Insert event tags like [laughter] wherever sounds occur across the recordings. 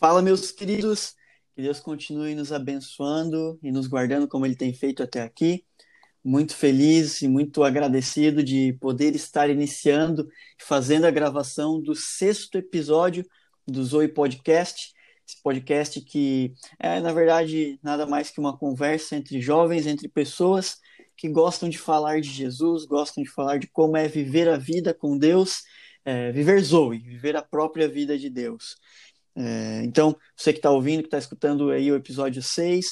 Fala, meus queridos. Que Deus continue nos abençoando e nos guardando como Ele tem feito até aqui. Muito feliz e muito agradecido de poder estar iniciando e fazendo a gravação do sexto episódio do Zoe Podcast. Esse podcast que é, na verdade, nada mais que uma conversa entre jovens, entre pessoas que gostam de falar de Jesus, gostam de falar de como é viver a vida com Deus, é, viver Zoe, viver a própria vida de Deus. É, então, você que está ouvindo, que está escutando aí o episódio 6,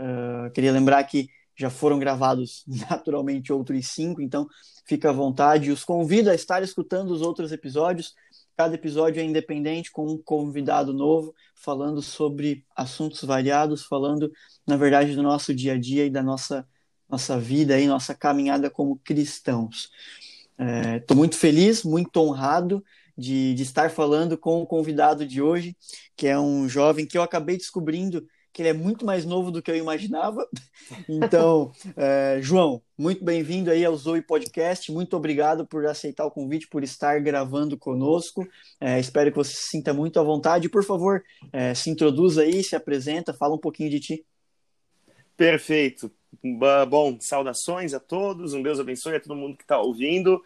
uh, é, queria lembrar que já foram gravados [laughs] naturalmente outros cinco, então fica à vontade. Os convido a estar escutando os outros episódios. Cada episódio é independente, com um convidado novo, falando sobre assuntos variados, falando, na verdade, do nosso dia a dia e da nossa, nossa vida e nossa caminhada como cristãos. Estou é, muito feliz, muito honrado de, de estar falando com o convidado de hoje, que é um jovem que eu acabei descobrindo que ele é muito mais novo do que eu imaginava. [laughs] Então, é, João, muito bem-vindo aí ao Zoe Podcast. Muito obrigado por aceitar o convite, por estar gravando conosco. É, espero que você se sinta muito à vontade. Por favor, é, se introduza aí, se apresenta, fala um pouquinho de ti. Perfeito. Bom, saudações a todos, um Deus abençoe a todo mundo que está ouvindo.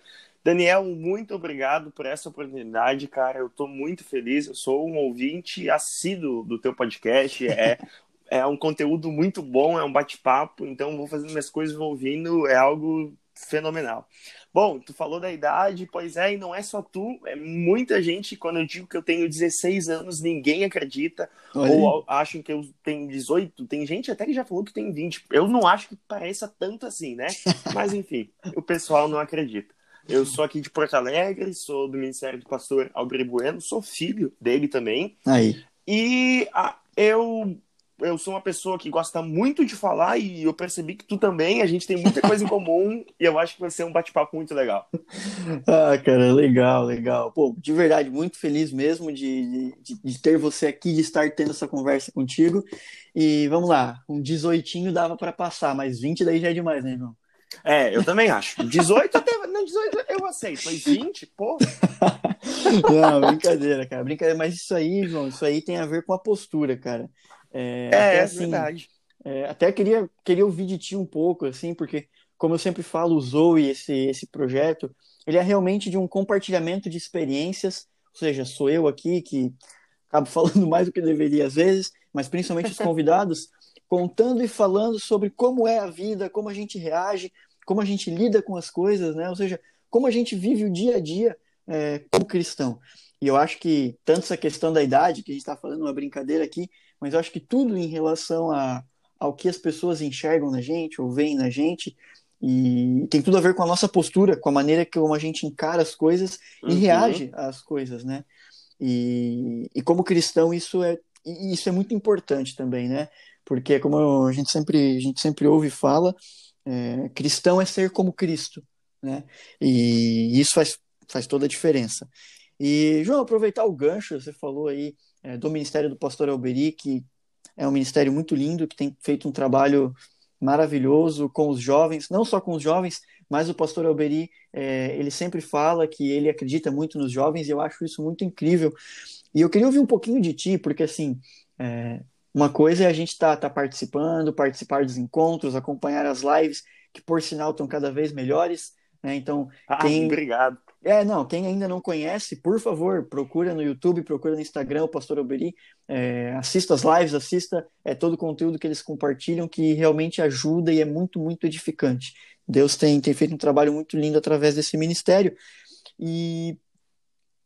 Daniel, muito obrigado por essa oportunidade, cara. Eu estou muito feliz. Eu sou um ouvinte assíduo do teu podcast. É, [laughs] é um conteúdo muito bom, é um bate-papo. Então, vou fazendo minhas coisas, vou ouvindo. É algo fenomenal. Bom, tu falou da idade, pois é, e não é só tu, é muita gente. Quando eu digo que eu tenho 16 anos, ninguém acredita, Olha. ou acham que eu tenho 18. Tem gente até que já falou que tem 20. Eu não acho que pareça tanto assim, né? [laughs] Mas enfim, o pessoal não acredita. Eu sou aqui de Porto Alegre, sou do Ministério do Pastor Alberto Bueno, sou filho dele também. Aí. E a, eu eu sou uma pessoa que gosta muito de falar e eu percebi que tu também, a gente tem muita coisa em comum [laughs] e eu acho que vai ser um bate-papo muito legal. [laughs] Ah, cara, legal, legal. Pô, de verdade, muito feliz mesmo de, de, de ter você aqui, de estar tendo essa conversa contigo. E vamos lá, um 18 dava para passar, mas 20 daí já é demais, né, irmão? É, eu também acho. 18 até. [laughs] Não, 18 eu aceito, mas 20, pô. Não, brincadeira, cara. Brincadeira, mas isso aí, João, isso aí tem a ver com a postura, cara. É, é, assim, verdade. É, até queria, queria ouvir de ti um pouco, assim, porque, como eu sempre falo, o Zoe, esse, esse projeto, ele é realmente de um compartilhamento de experiências, ou seja, sou eu aqui que acabo [laughs] falando mais do que deveria às vezes, mas principalmente os [laughs] convidados, contando e falando sobre como é a vida, como a gente reage, como a gente lida com as coisas, né? Ou seja, como a gente vive o dia a dia é, como cristão. E eu acho que tanto essa questão da idade, que a gente está falando uma brincadeira aqui, mas eu acho que tudo em relação a, ao que as pessoas enxergam na gente ou veem na gente, e tem tudo a ver com a nossa postura, com a maneira como a gente encara as coisas e uhum. reage às coisas, né? E, e como cristão isso é isso é muito importante também, né? porque como a gente sempre a gente sempre ouve e fala, é, cristão é ser como Cristo, né? E isso faz faz toda a diferença. E João, aproveitar o gancho, você falou aí é, do Ministério do Pastor Alberi, que é um ministério muito lindo, que tem feito um trabalho maravilhoso com os jovens, não só com os jovens, mas o pastor Alberi, é, ele sempre fala que ele acredita muito nos jovens e eu acho isso muito incrível. E eu queria ouvir um pouquinho de ti, porque assim, é, uma coisa é a gente estar tá, tá participando, participar dos encontros, acompanhar as lives, que por sinal estão cada vez melhores. Né? Então, ah, quem... obrigado. É, não, quem ainda não conhece, por favor, procura no YouTube, procura no Instagram, o Pastor Alberi, é, assista as lives, assista é, todo o conteúdo que eles compartilham, que realmente ajuda e é muito, muito edificante. Deus tem, tem feito um trabalho muito lindo através desse ministério. E,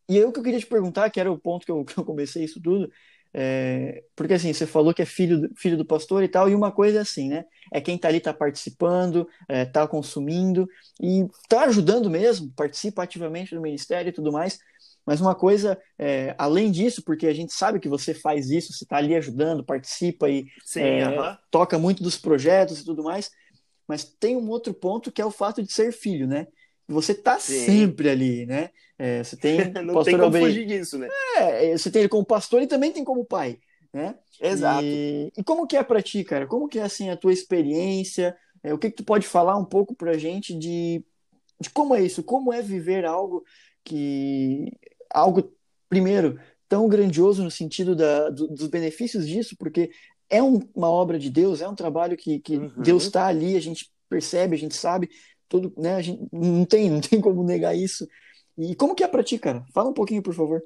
e eu que eu queria te perguntar, que era o ponto que eu, [laughs] que eu comecei isso tudo, é, porque assim, você falou que é filho, filho do pastor e tal, e uma coisa é assim, né? É quem tá ali tá participando, é, tá consumindo e tá ajudando mesmo, participa ativamente do ministério e tudo mais. Mas uma coisa, é, além disso, porque a gente sabe que você faz isso, você tá ali ajudando, participa e Sim, é, toca muito dos projetos e tudo mais. Mas tem um outro ponto que é o fato de ser filho, né? Você tá Sim. sempre ali, né? É, você tem [laughs] não pastor tem como Alberi... fugir disso, né? É, você tem ele como pastor e também tem como pai, né? Exato. E, e como que é para ti, cara? Como que é assim a tua experiência? É, o que, que tu pode falar um pouco pra gente de, de como é isso? Como é viver algo que algo primeiro tão grandioso no sentido da, do, dos benefícios disso, porque é um, uma obra de Deus, é um trabalho que, que uhum. Deus está ali, a gente percebe, a gente sabe, tudo, né? A gente não tem, não tem como negar isso. E como que é para ti, cara? Fala um pouquinho, por favor.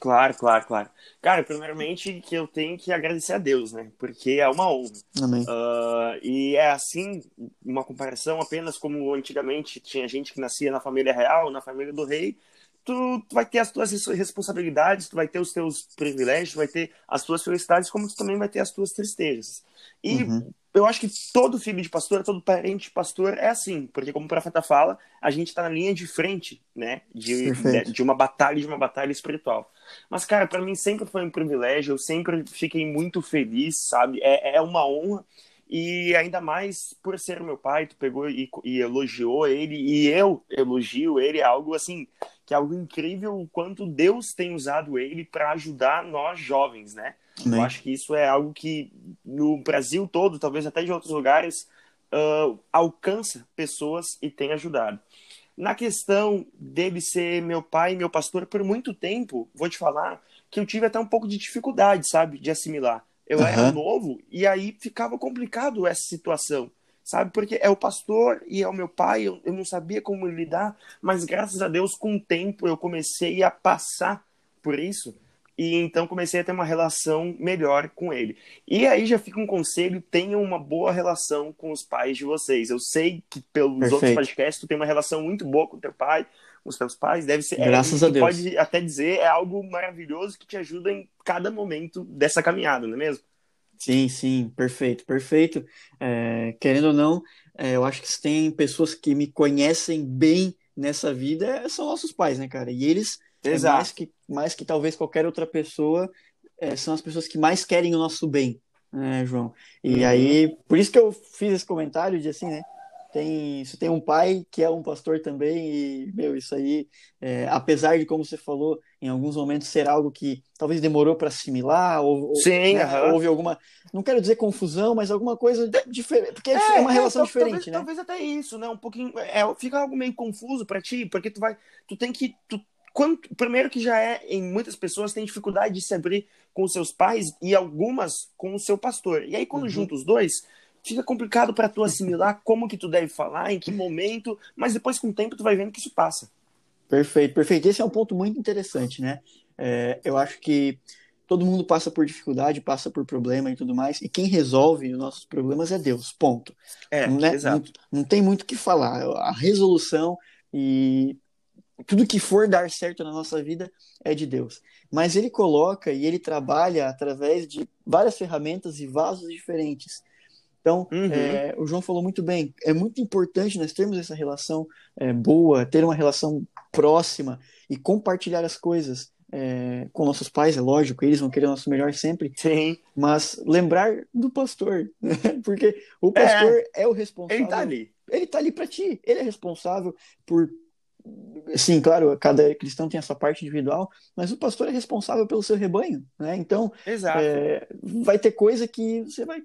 Claro, claro, claro. Cara, primeiramente que eu tenho que agradecer a Deus, né? Porque é uma honra. Amém. Uh, e é assim, uma comparação apenas como antigamente tinha gente que nascia na família real, na família do rei, tu, tu, vai ter as tuas responsabilidades, tu vai ter os teus privilégios, tu vai ter as tuas felicidades, como tu também vai ter as tuas tristezas. E uhum. Eu acho que todo filho de pastor, todo parente de pastor é assim, porque como o profeta fala, a gente está na linha de frente, né, de, de, de, uma batalha, de uma batalha espiritual. Mas, cara, para mim sempre foi um privilégio, eu sempre fiquei muito feliz, sabe? É, é uma honra. E ainda mais por ser meu pai, tu pegou e, e elogiou ele, e eu elogio ele, é algo assim, que é algo incrível o quanto Deus tem usado ele para ajudar nós jovens, né? Eu acho que isso é algo que no Brasil todo, talvez até de outros lugares, uh, alcança pessoas e tem ajudado. Na questão dele ser meu pai e meu pastor por muito tempo, vou te falar que eu tive até um pouco de dificuldade, sabe, de assimilar. Eu uhum. era novo e aí ficava complicado essa situação sabe? Porque é o pastor e é o meu pai, eu, eu não sabia como lidar, mas graças a Deus, com o tempo, eu comecei a passar por isso e então comecei a ter uma relação melhor com ele. E aí já fica um conselho: tenham uma boa relação com os pais de vocês. Eu sei que pelos Perfeito. outros podcasts tu tem uma relação muito boa com teu pai, com os teus pais, deve ser. É, graças é, a Deus. Pode até dizer é algo maravilhoso que te ajuda em cada momento dessa caminhada, não é mesmo? Sim, sim, perfeito, perfeito. É, querendo ou não, é, eu acho que se tem pessoas que me conhecem bem nessa vida, é, são nossos pais, né, cara? E eles, é Exato. mais que, mais que talvez qualquer outra pessoa, são as pessoas que mais querem o nosso bem, né, João? E uhum. aí, por isso que eu fiz esse comentário de assim, né? Tem, você tem um pai que é um pastor também, e, meu, isso aí, é, apesar de, como você falou, em alguns momentos ser algo que talvez demorou para assimilar, ou, Sim, né, houve alguma, não quero dizer confusão, mas alguma coisa diferente, porque é, é uma é, relação diferente, talvez, né? Talvez até isso, né? Um pouquinho, é, fica algo meio confuso para ti, porque tu vai, tu tem que, tu, quando, primeiro que já é, em muitas pessoas tem dificuldade de se abrir com seus pais e algumas com o seu pastor. E aí quando uhum. junta os dois, fica complicado para tu assimilar como que tu deve falar, em que momento, mas depois com o tempo tu vai vendo que isso passa. Perfeito, perfeito. Esse é um ponto muito interessante, né? É, eu acho que todo mundo passa por dificuldade, passa por problema e tudo mais, e quem resolve os nossos problemas é Deus, ponto. É, não, né? exato. Não, não tem muito o que falar. A resolução e tudo que for dar certo na nossa vida é de Deus. Mas ele coloca e ele trabalha através de várias ferramentas e vasos diferentes. Então, uhum. é, o João falou muito bem, é muito importante nós termos essa relação é, boa, ter uma relação próxima e compartilhar as coisas é, com nossos pais, é lógico, eles vão querer o nosso melhor sempre. Sim. Mas lembrar do pastor, né? [laughs] porque o pastor é, é o responsável. Ele tá ali. Ele tá ali para ti, ele é responsável por Sim, claro, cada cristão tem a sua parte individual, mas o pastor é responsável pelo seu rebanho, né? Então, é, vai ter coisa que você vai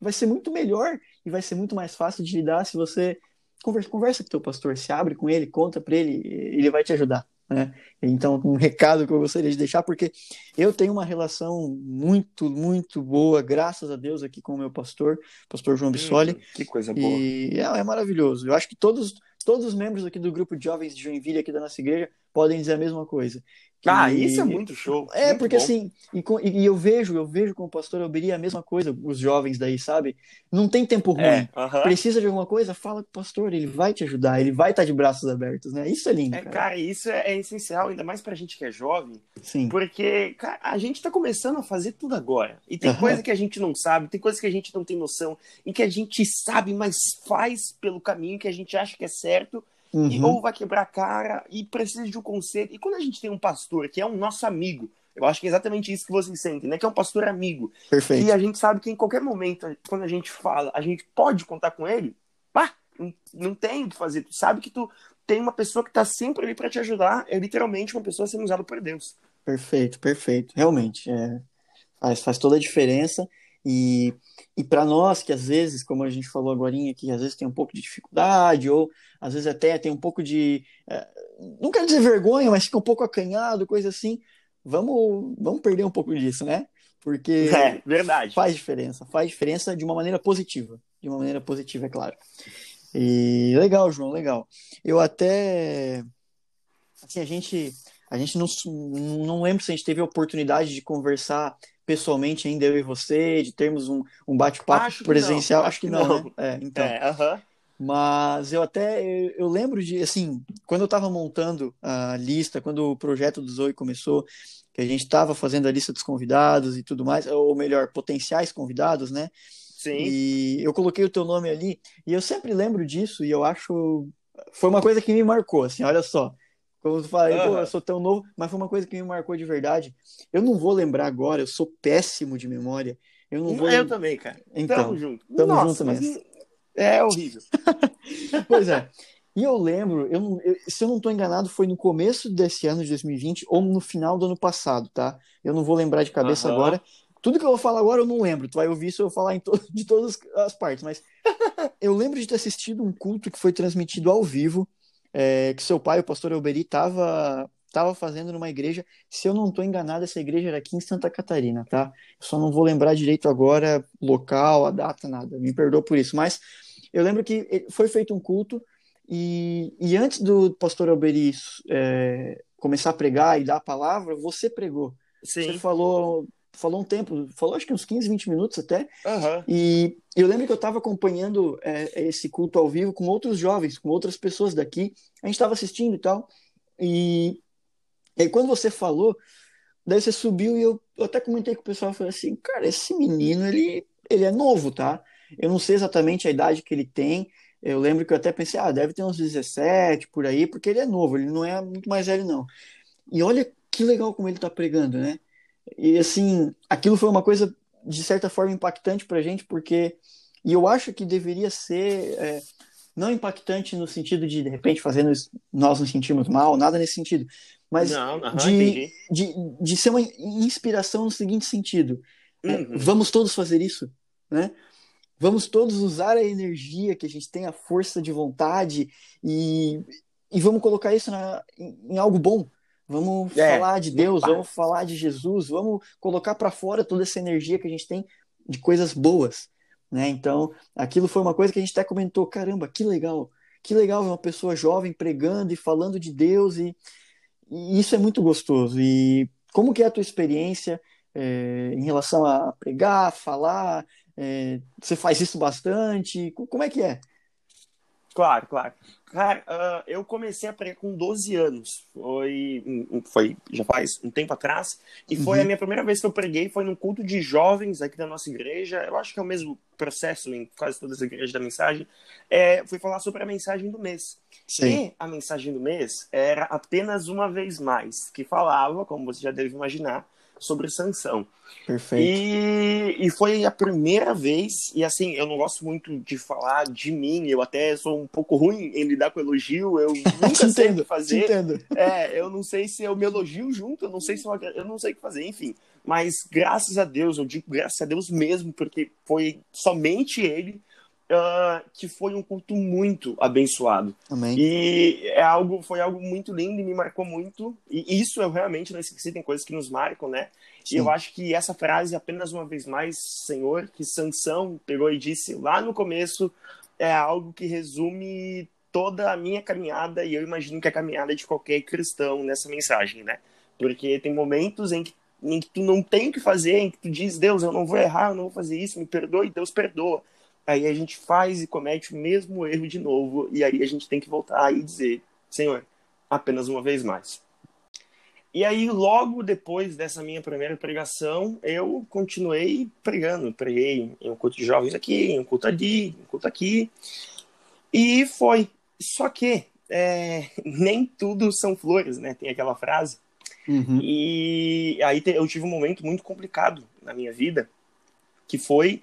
vai ser muito melhor e vai ser muito mais fácil de lidar se você conversa, conversa com o teu pastor, se abre com ele, conta para ele, ele vai te ajudar. Né? Então, um recado que eu gostaria de deixar, porque eu tenho uma relação muito, muito boa, graças a Deus, aqui com o meu pastor, pastor João Bissoli. Hum, que coisa boa. E é, é maravilhoso. Eu acho que todos, todos os membros aqui do grupo de jovens de Joinville, aqui da nossa igreja, podem dizer a mesma coisa. Ah, isso é muito show. É, muito porque bom. assim, e, e, eu vejo, eu vejo com o pastor Alberi a mesma coisa, os jovens daí, sabe? Não tem tempo ruim. É, uh -huh. Precisa de alguma coisa, fala com o pastor, ele vai te ajudar, ele vai estar de braços abertos, né? Isso é lindo. É, cara, cara isso é, é, essencial, ainda mais pra gente que é jovem. Sim. Porque, cara, a gente tá começando a fazer tudo agora. E tem uh -huh. coisa que a gente não sabe, tem coisa que a gente não tem noção, e que a gente sabe, mas faz pelo caminho que a gente acha que é certo Uhum. Ou vai quebrar a cara e precisa de um conselho. E quando a gente tem um pastor que é um nosso amigo, eu acho que é exatamente isso que vocês sentem, né? Que é um pastor amigo. Perfeito. E a gente sabe que em qualquer momento, quando a gente fala, a gente pode contar com ele, pá, não, não tem o que fazer. Tu sabe que tu tem uma pessoa que tá sempre ali para te ajudar. É literalmente uma pessoa sendo usada por Deus. Perfeito, perfeito. Realmente. É, faz, faz toda a diferença. E, e para nós que às vezes, como a gente falou agora, que às vezes tem um pouco de dificuldade, ou às vezes até tem um pouco de. É, não quero dizer vergonha, mas fica um pouco acanhado, coisa assim. vamos, vamos perder um pouco disso, né? Porque [laughs] é, verdade. faz diferença, faz diferença de uma maneira positiva. De uma maneira positiva, é claro. E legal, João, legal. Eu até. Assim, a gente. A gente não, não lembro se a gente teve a oportunidade de conversar pessoalmente ainda, eu e você, de termos um, um bate-papo presencial. Acho que não, Acho que não, né? É, então. É, uh -huh. Mas eu até eu, eu, lembro de assim, quando eu estava montando a lista, quando o projeto do Zoe começou, que a gente estava fazendo a lista dos convidados e tudo mais, ou melhor, potenciais convidados, né? Sim. E eu coloquei o teu nome ali, e eu sempre lembro disso, e eu acho. Foi uma coisa que me marcou, assim, olha só. Como tu falei, uhum. pô, eu sou tão novo, mas foi uma coisa que me marcou de verdade. Eu não vou lembrar agora, eu sou péssimo de memória. Eu não vou. Eu também, cara. Então, tamo junto. Tamo Nossa, junto mesmo. É horrível. [laughs] pois é. E eu lembro, eu, eu, se eu não estou enganado, foi no começo desse ano de 2020 ou no final do ano passado, tá? Eu não vou lembrar de cabeça uhum. agora. Tudo que eu vou falar agora eu não lembro. Tu vai ouvir isso eu vou falar to [laughs] de todas as partes. Mas [laughs] eu lembro de ter assistido um culto que foi transmitido ao vivo, é, que seu pai, o pastor Elberi, estava tava fazendo numa igreja. Se eu não estou enganado, essa igreja era aqui em Santa Catarina, tá? Eu só não vou lembrar direito agora local, a data, nada. Me perdoa por isso. Mas eu lembro que foi feito um culto e, e antes do pastor Alberi é, começar a pregar e dar a palavra, você pregou. Sim. Você falou, falou um tempo, falou acho que uns 15, 20 minutos até. Uhum. E eu lembro que eu estava acompanhando é, esse culto ao vivo com outros jovens, com outras pessoas daqui. A gente estava assistindo e tal. E, e aí, quando você falou, daí você subiu e eu, eu até comentei com o pessoal, falei assim, cara, esse menino, ele, ele é novo, tá? Eu não sei exatamente a idade que ele tem, eu lembro que eu até pensei, ah, deve ter uns 17 por aí, porque ele é novo, ele não é muito mais velho, não. E olha que legal como ele está pregando, né? E assim, aquilo foi uma coisa de certa forma impactante para a gente, porque. E eu acho que deveria ser. É, não impactante no sentido de, de repente, fazendo nós nos sentirmos mal, nada nesse sentido. Mas não, não, de, de, de ser uma inspiração no seguinte sentido: é, uhum. é, vamos todos fazer isso, né? Vamos todos usar a energia que a gente tem, a força de vontade e, e vamos colocar isso na, em, em algo bom. Vamos é, falar de Deus, vamos falar de Jesus, vamos colocar para fora toda essa energia que a gente tem de coisas boas, né? Então, aquilo foi uma coisa que a gente até comentou, caramba, que legal. Que legal ver uma pessoa jovem pregando e falando de Deus e, e isso é muito gostoso. E como que é a tua experiência é, em relação a pregar, falar, é, você faz isso bastante? Como é que é? Claro, claro. Cara, uh, eu comecei a pregar com 12 anos. Foi, foi já faz um tempo atrás. E foi uhum. a minha primeira vez que eu preguei. Foi num culto de jovens aqui da nossa igreja. Eu acho que é o mesmo processo em quase todas as igrejas da mensagem. É, fui falar sobre a mensagem do mês. Sim. E a mensagem do mês era apenas uma vez mais. Que falava, como você já deve imaginar, sobre Sansão. Perfeito. E, e foi a primeira vez, e assim, eu não gosto muito de falar de mim, eu até sou um pouco ruim em lidar com elogio, eu [laughs] nunca sei entendo, o que fazer. Entendo. É, eu não sei se eu me elogio junto, eu não sei se eu, eu não sei o que fazer, enfim. Mas graças a Deus, eu digo graças a Deus mesmo, porque foi somente ele uh, que foi um culto muito abençoado. Amém. E é algo, foi algo muito lindo e me marcou muito. E isso eu realmente não esqueci, tem coisas que nos marcam, né? Sim. E eu acho que essa frase, apenas uma vez mais, Senhor, que Sansão pegou e disse lá no começo, é algo que resume toda a minha caminhada e eu imagino que a caminhada de qualquer cristão nessa mensagem, né? Porque tem momentos em que, em que tu não tem o que fazer, em que tu diz, Deus, eu não vou errar, eu não vou fazer isso, me perdoe, Deus perdoa aí a gente faz e comete o mesmo erro de novo, e aí a gente tem que voltar e dizer: Senhor, apenas uma vez mais. E aí, logo depois dessa minha primeira pregação, eu continuei pregando. Preguei em um culto de jovens aqui, em um culto ali, em um culto aqui. E foi. Só que é, nem tudo são flores, né? Tem aquela frase. Uhum. E aí eu tive um momento muito complicado na minha vida, que foi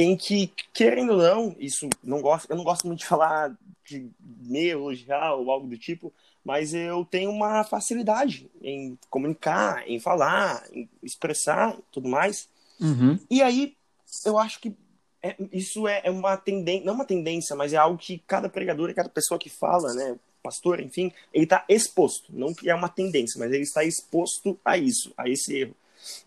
em que, querendo ou não, isso não gosto, eu não gosto muito de falar de me elogiar ou algo do tipo, mas eu tenho uma facilidade em comunicar, em falar, em expressar tudo mais. Uhum. E aí, eu acho que é, isso é, é uma tendência, não uma tendência, mas é algo que cada pregador e cada pessoa que fala, né, pastor, enfim, ele está exposto. Não que é uma tendência, mas ele está exposto a isso, a esse erro.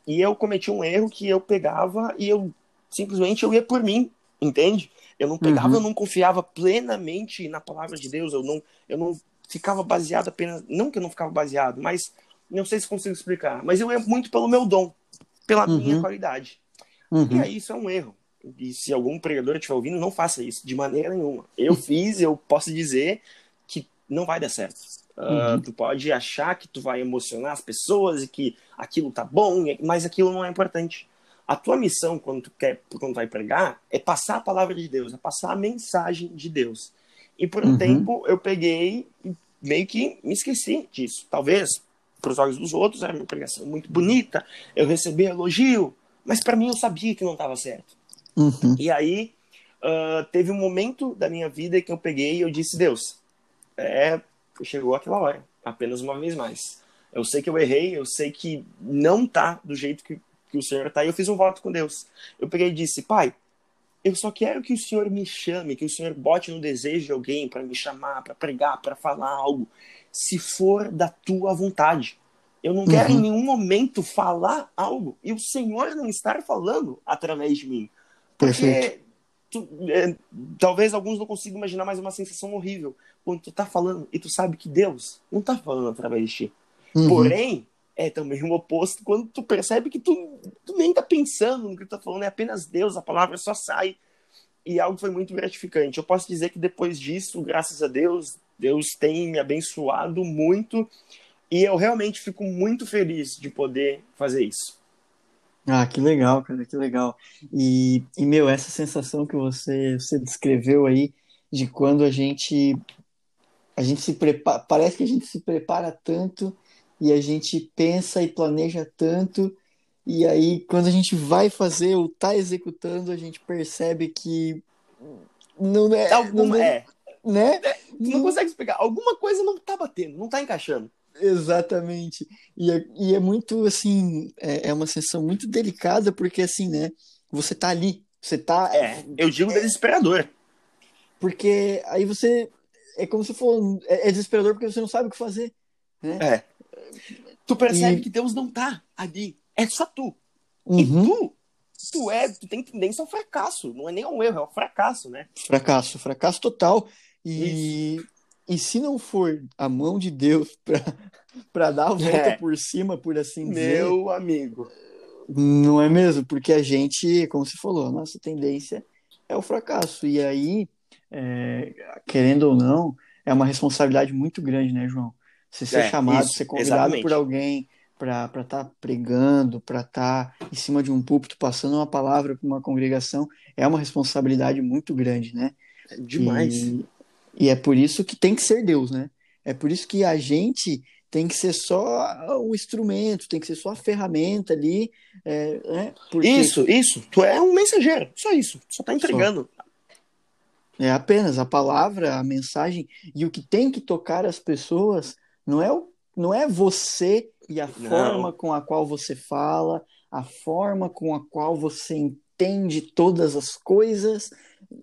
E eu cometi um erro que eu pegava e eu simplesmente eu ia por mim, entende? Eu não pegava, uhum. eu não confiava plenamente na palavra de Deus, eu não, eu não ficava baseado apenas, não que eu não ficava baseado, mas não sei se consigo explicar, mas eu ia muito pelo meu dom, pela uhum. minha qualidade. Uhum. E aí isso é um erro. E se algum pregador estiver ouvindo, não faça isso de maneira nenhuma. Eu fiz, eu posso dizer que não vai dar certo. Uh, tu pode achar que tu vai emocionar as pessoas e que aquilo tá bom, mas aquilo não é importante. A tua missão quando tu quer, quando vai pregar, é passar a palavra de Deus, é passar a mensagem de Deus. E por um uhum. tempo eu peguei e meio que me esqueci disso. Talvez para os olhos dos outros era uma pregação muito bonita, eu recebi elogio, mas para mim eu sabia que não estava certo. Uhum. E aí uh, teve um momento da minha vida que eu peguei e eu disse Deus, é, chegou aquela hora, apenas uma vez mais. Eu sei que eu errei, eu sei que não tá do jeito que, que o Senhor tá, e eu fiz um voto com Deus. Eu peguei e disse, Pai, eu só quero que o Senhor me chame, que o Senhor bote no desejo de alguém para me chamar, para pregar, para falar algo se for da tua vontade. Eu não quero uhum. em nenhum momento falar algo e o Senhor não estar falando através de mim. Porque tu, é, talvez alguns não consigam imaginar mais uma sensação horrível quando tu tá falando e tu sabe que Deus não tá falando através de ti. Uhum. Porém, é também o oposto quando tu percebe que tu, tu nem tá pensando no que tu tá falando, é apenas Deus, a palavra só sai. E algo foi muito gratificante. Eu posso dizer que depois disso, graças a Deus, Deus tem me abençoado muito e eu realmente fico muito feliz de poder fazer isso. Ah, que legal, cara, que legal. E, e meu, essa sensação que você, você descreveu aí de quando a gente a gente se prepara, parece que a gente se prepara tanto e a gente pensa e planeja tanto e aí quando a gente vai fazer ou tá executando, a gente percebe que não é, Alguma, não é, né? É, tu não consegue explicar. Alguma coisa não tá batendo, não tá encaixando. Exatamente. E é, e é muito, assim, é, é uma sensação muito delicada, porque, assim, né, você tá ali, você tá... É, eu digo é, desesperador. Porque aí você, é como se for, é, é desesperador porque você não sabe o que fazer, né? É. Tu percebe e... que Deus não tá ali, é só tu. Uhum. E tu tu é, tu tem tendência ao fracasso, não é nem um erro, é um fracasso, né? Fracasso, fracasso total. E, e se não for a mão de Deus [laughs] para dar a volta é. por cima, por assim dizer. Meu amigo. Não é mesmo? Porque a gente, como você falou, a nossa tendência é o fracasso. E aí, é, querendo ou não, é uma responsabilidade muito grande, né, João? Você ser é, chamado, isso, ser convidado exatamente. por alguém para estar tá pregando, para estar tá em cima de um púlpito, passando uma palavra para uma congregação, é uma responsabilidade muito grande, né? É demais. E, e é por isso que tem que ser Deus, né? É por isso que a gente tem que ser só o instrumento, tem que ser só a ferramenta ali. É, né? Porque... Isso, isso. Tu é um mensageiro, só isso. Só tá entregando. Só. É apenas a palavra, a mensagem e o que tem que tocar as pessoas não é o, não é você e a não. forma com a qual você fala, a forma com a qual você entende todas as coisas,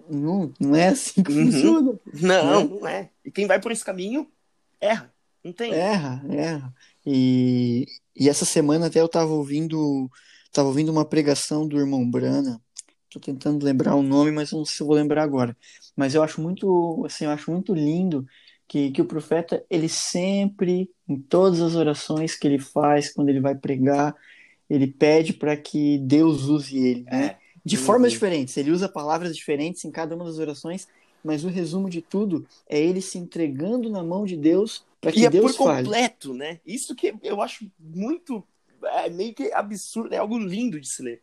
não, não é assim que uhum. funciona. Não, né? não é. E quem vai por esse caminho, erra. Não tem. Erra, erra. E, e essa semana até eu estava ouvindo, tava ouvindo uma pregação do irmão Brana. Tô tentando lembrar o nome, mas não sei se eu vou lembrar agora. Mas eu acho muito, assim, eu acho muito lindo que, que o profeta, ele sempre, em todas as orações que ele faz, quando ele vai pregar, ele pede para que Deus use ele, né? É de uhum. formas diferentes. Ele usa palavras diferentes em cada uma das orações, mas o resumo de tudo é ele se entregando na mão de Deus para que e Deus é por fale. completo, né? Isso que eu acho muito é meio que absurdo, é algo lindo de se ler.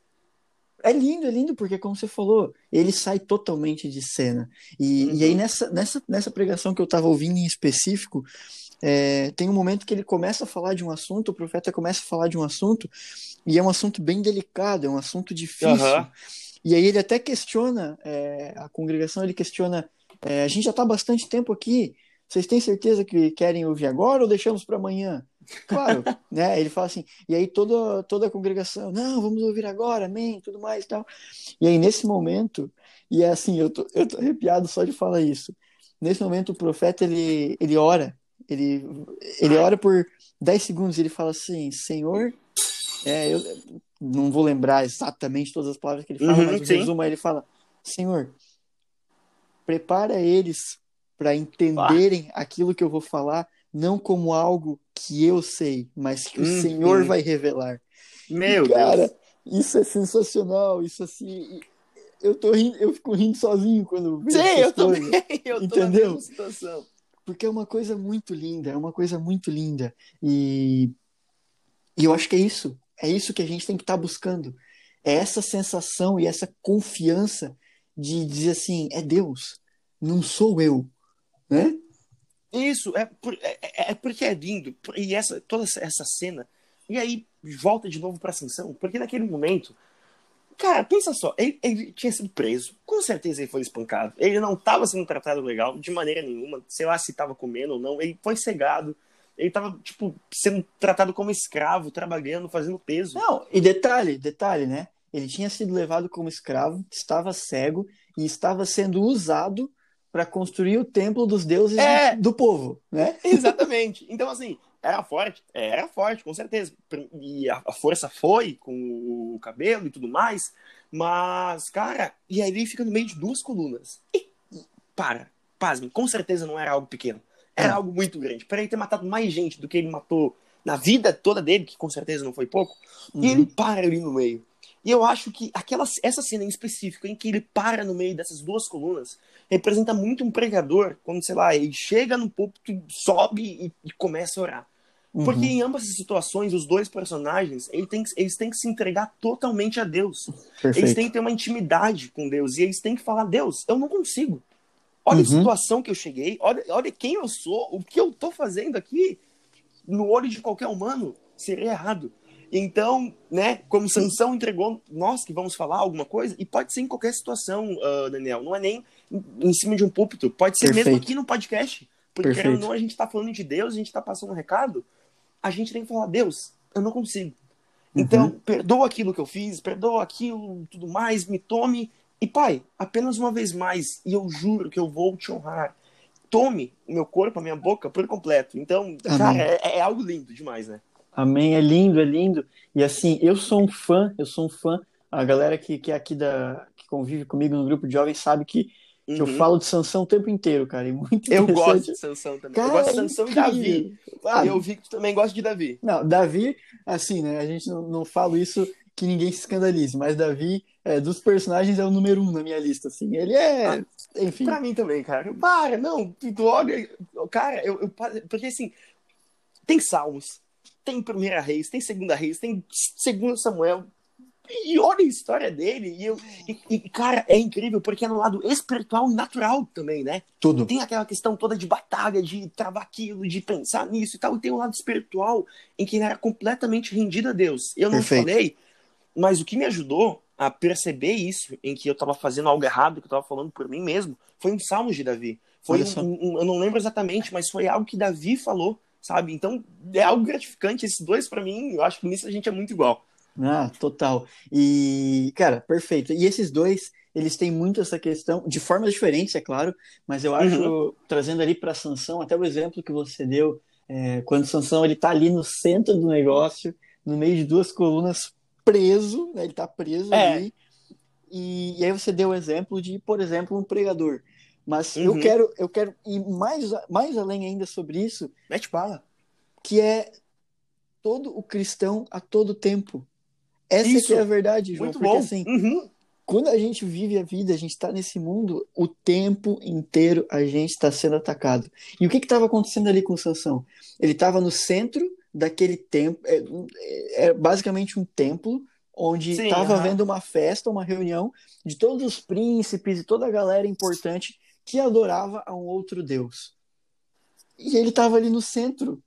É lindo, é lindo, porque como você falou, ele sai totalmente de cena. E, uhum. e aí uhum. nessa, nessa, nessa pregação que eu estava ouvindo em específico, é, tem um momento que ele começa a falar de um assunto, o profeta começa a falar de um assunto, e é um assunto bem delicado, é um assunto difícil. Uhum. E aí ele até questiona, é, a congregação ele questiona, é, a gente já está bastante tempo aqui, vocês têm certeza que querem ouvir agora ou deixamos para amanhã? Claro, né? Ele fala assim, e aí toda, toda a congregação, não, vamos ouvir agora, amém, tudo mais e tal. E aí nesse momento, e é assim, eu tô, eu tô arrepiado só de falar isso, nesse momento o profeta ele, ele ora, ele, ele ora por 10 segundos, ele fala assim, Senhor, é, eu não vou lembrar exatamente todas as palavras que ele fala, Uhum, mas sim. resumo ele fala, Senhor, prepara eles para entenderem aquilo que eu vou falar, não como algo que eu sei, mas que o Uhum. Senhor vai revelar. Meu Cara, Deus. isso é sensacional, isso assim, eu tô rindo, eu fico rindo sozinho quando vejo Sim, eu coisas. também. Eu tô na Entendeu? situação. Porque é uma coisa muito linda, é uma coisa muito linda. E, e eu acho que é isso. É isso que a gente tem que estar buscando. É essa sensação e essa confiança de dizer assim: é Deus, não sou eu. Né? Isso, é, é, é- é porque é lindo. E essa, toda essa- cena. E aí, volta de novo pra Ascensão. Porque naquele momento. Cara, pensa só. Ele, ele tinha sido preso. Com certeza ele foi espancado. Ele não estava sendo tratado legal de maneira nenhuma. Sei lá se estava comendo ou não. Ele foi cegado. Ele estava, tipo, sendo tratado como escravo, trabalhando, fazendo peso. Não, e detalhe, detalhe, né? Ele tinha sido levado como escravo, estava cego e estava sendo usado para construir o templo dos deuses É. do povo, né? [laughs] Exatamente. Então, assim, era forte? Era forte, com certeza. E a, força foi com o cabelo e tudo mais. Mas, cara, e aí ele fica no meio de duas colunas. E, para, pasmem, com certeza não era algo pequeno. Era É. algo muito grande. Para ele ter matado mais gente do que ele matou na vida toda dele, que com certeza não foi pouco, e Uhum. ele para ali no meio. E eu acho que aquela, essa cena em específico, em que ele para no meio dessas duas colunas, representa muito um pregador, quando, sei lá, ele chega no púlpito, sobe e, e começa a orar. Uhum. Porque em ambas as situações, os dois personagens, ele tem que- eles têm que se entregar totalmente a Deus. Perfeito. Eles têm que ter uma intimidade com Deus. E eles têm que falar, Deus, eu não consigo. Olha a Uhum. situação que eu cheguei, olha, olha quem eu sou, o que eu tô fazendo aqui, no olho de qualquer humano, seria errado. Então, né, como Sansão entregou nós que vamos falar alguma coisa, e pode ser em qualquer situação, ah, Daniel, não é nem em, cima de um púlpito, pode ser mesmo Perfeito. aqui no podcast. Porque Perfeito. querendo ou não, a gente tá falando de Deus, a gente tá passando um recado, a gente tem que falar, Deus, eu não consigo. Então, Uhum. perdoa aquilo que eu fiz, perdoa aquilo, tudo mais, me tome. E, pai, apenas uma vez mais, e eu juro que eu vou te honrar. Tome o meu corpo, a minha boca por completo. Então, cara, é, é algo lindo demais, né? Amém, é lindo, é lindo. E assim, eu sou um fã, eu sou um fã. A galera que, que é aqui da que convive comigo no grupo de jovens sabe que, que eu Uhum. falo de Sansão o tempo inteiro, cara. Muito [laughs] Eu gosto de Sansão também. Cara, eu gosto de é Sansão e Davi. Ah, eu vi que tu também gosta de Davi. Não, Davi, assim, né? A gente não, não fala isso que ninguém se escandalize, mas Davi, é, dos personagens, é o número um na minha lista, assim. Ele é, Ah, enfim. Pra mim também, cara. Para, não, tu olha. Cara, eu, eu porque assim, tem Salmos, tem Primeira Reis, tem Segunda Reis, tem Segunda Samuel. E olha a história dele. E, eu, e, e, cara, é incrível, porque é no lado espiritual e natural também, né? Tudo. Tem aquela questão toda de batalha, de travar aquilo, de pensar nisso e tal. E tem o lado espiritual, em que ele era completamente rendido a Deus. Eu não Perfeito. falei, mas o que me ajudou a perceber isso, em que eu tava fazendo algo errado, que eu tava falando por mim mesmo, foi um salmo de Davi. Foi um, um- eu não lembro exatamente, mas foi algo que Davi falou, sabe? Então é algo gratificante. Esses dois, pra mim, eu acho que nisso a gente é muito igual. Ah, total. E, cara, perfeito. E esses dois, eles têm muito essa questão, de formas diferentes, é claro, mas eu acho, Uhum. trazendo ali para Sansão, até o exemplo que você deu, é, quando Sansão ele tá ali no centro do negócio, no meio de duas colunas, preso, né, ele tá preso É. ali. E, e aí você deu o exemplo de, por exemplo, um pregador. Mas eu Uhum. quero, eu quero ir mais, mais além ainda sobre isso, Mete bala. que é todo o cristão a todo tempo. Essa Isso. que é a verdade, João, Muito porque bom. assim, Uhum. quando a gente vive a vida, a gente está nesse mundo, o tempo inteiro a gente está sendo atacado. E o que estava acontecendo ali com Sansão? Ele estava no centro daquele templo, é, é basicamente um templo, onde estava aham. havendo uma festa, uma reunião de todos os príncipes e toda a galera importante que adorava a um outro Deus. E ele estava ali no centro,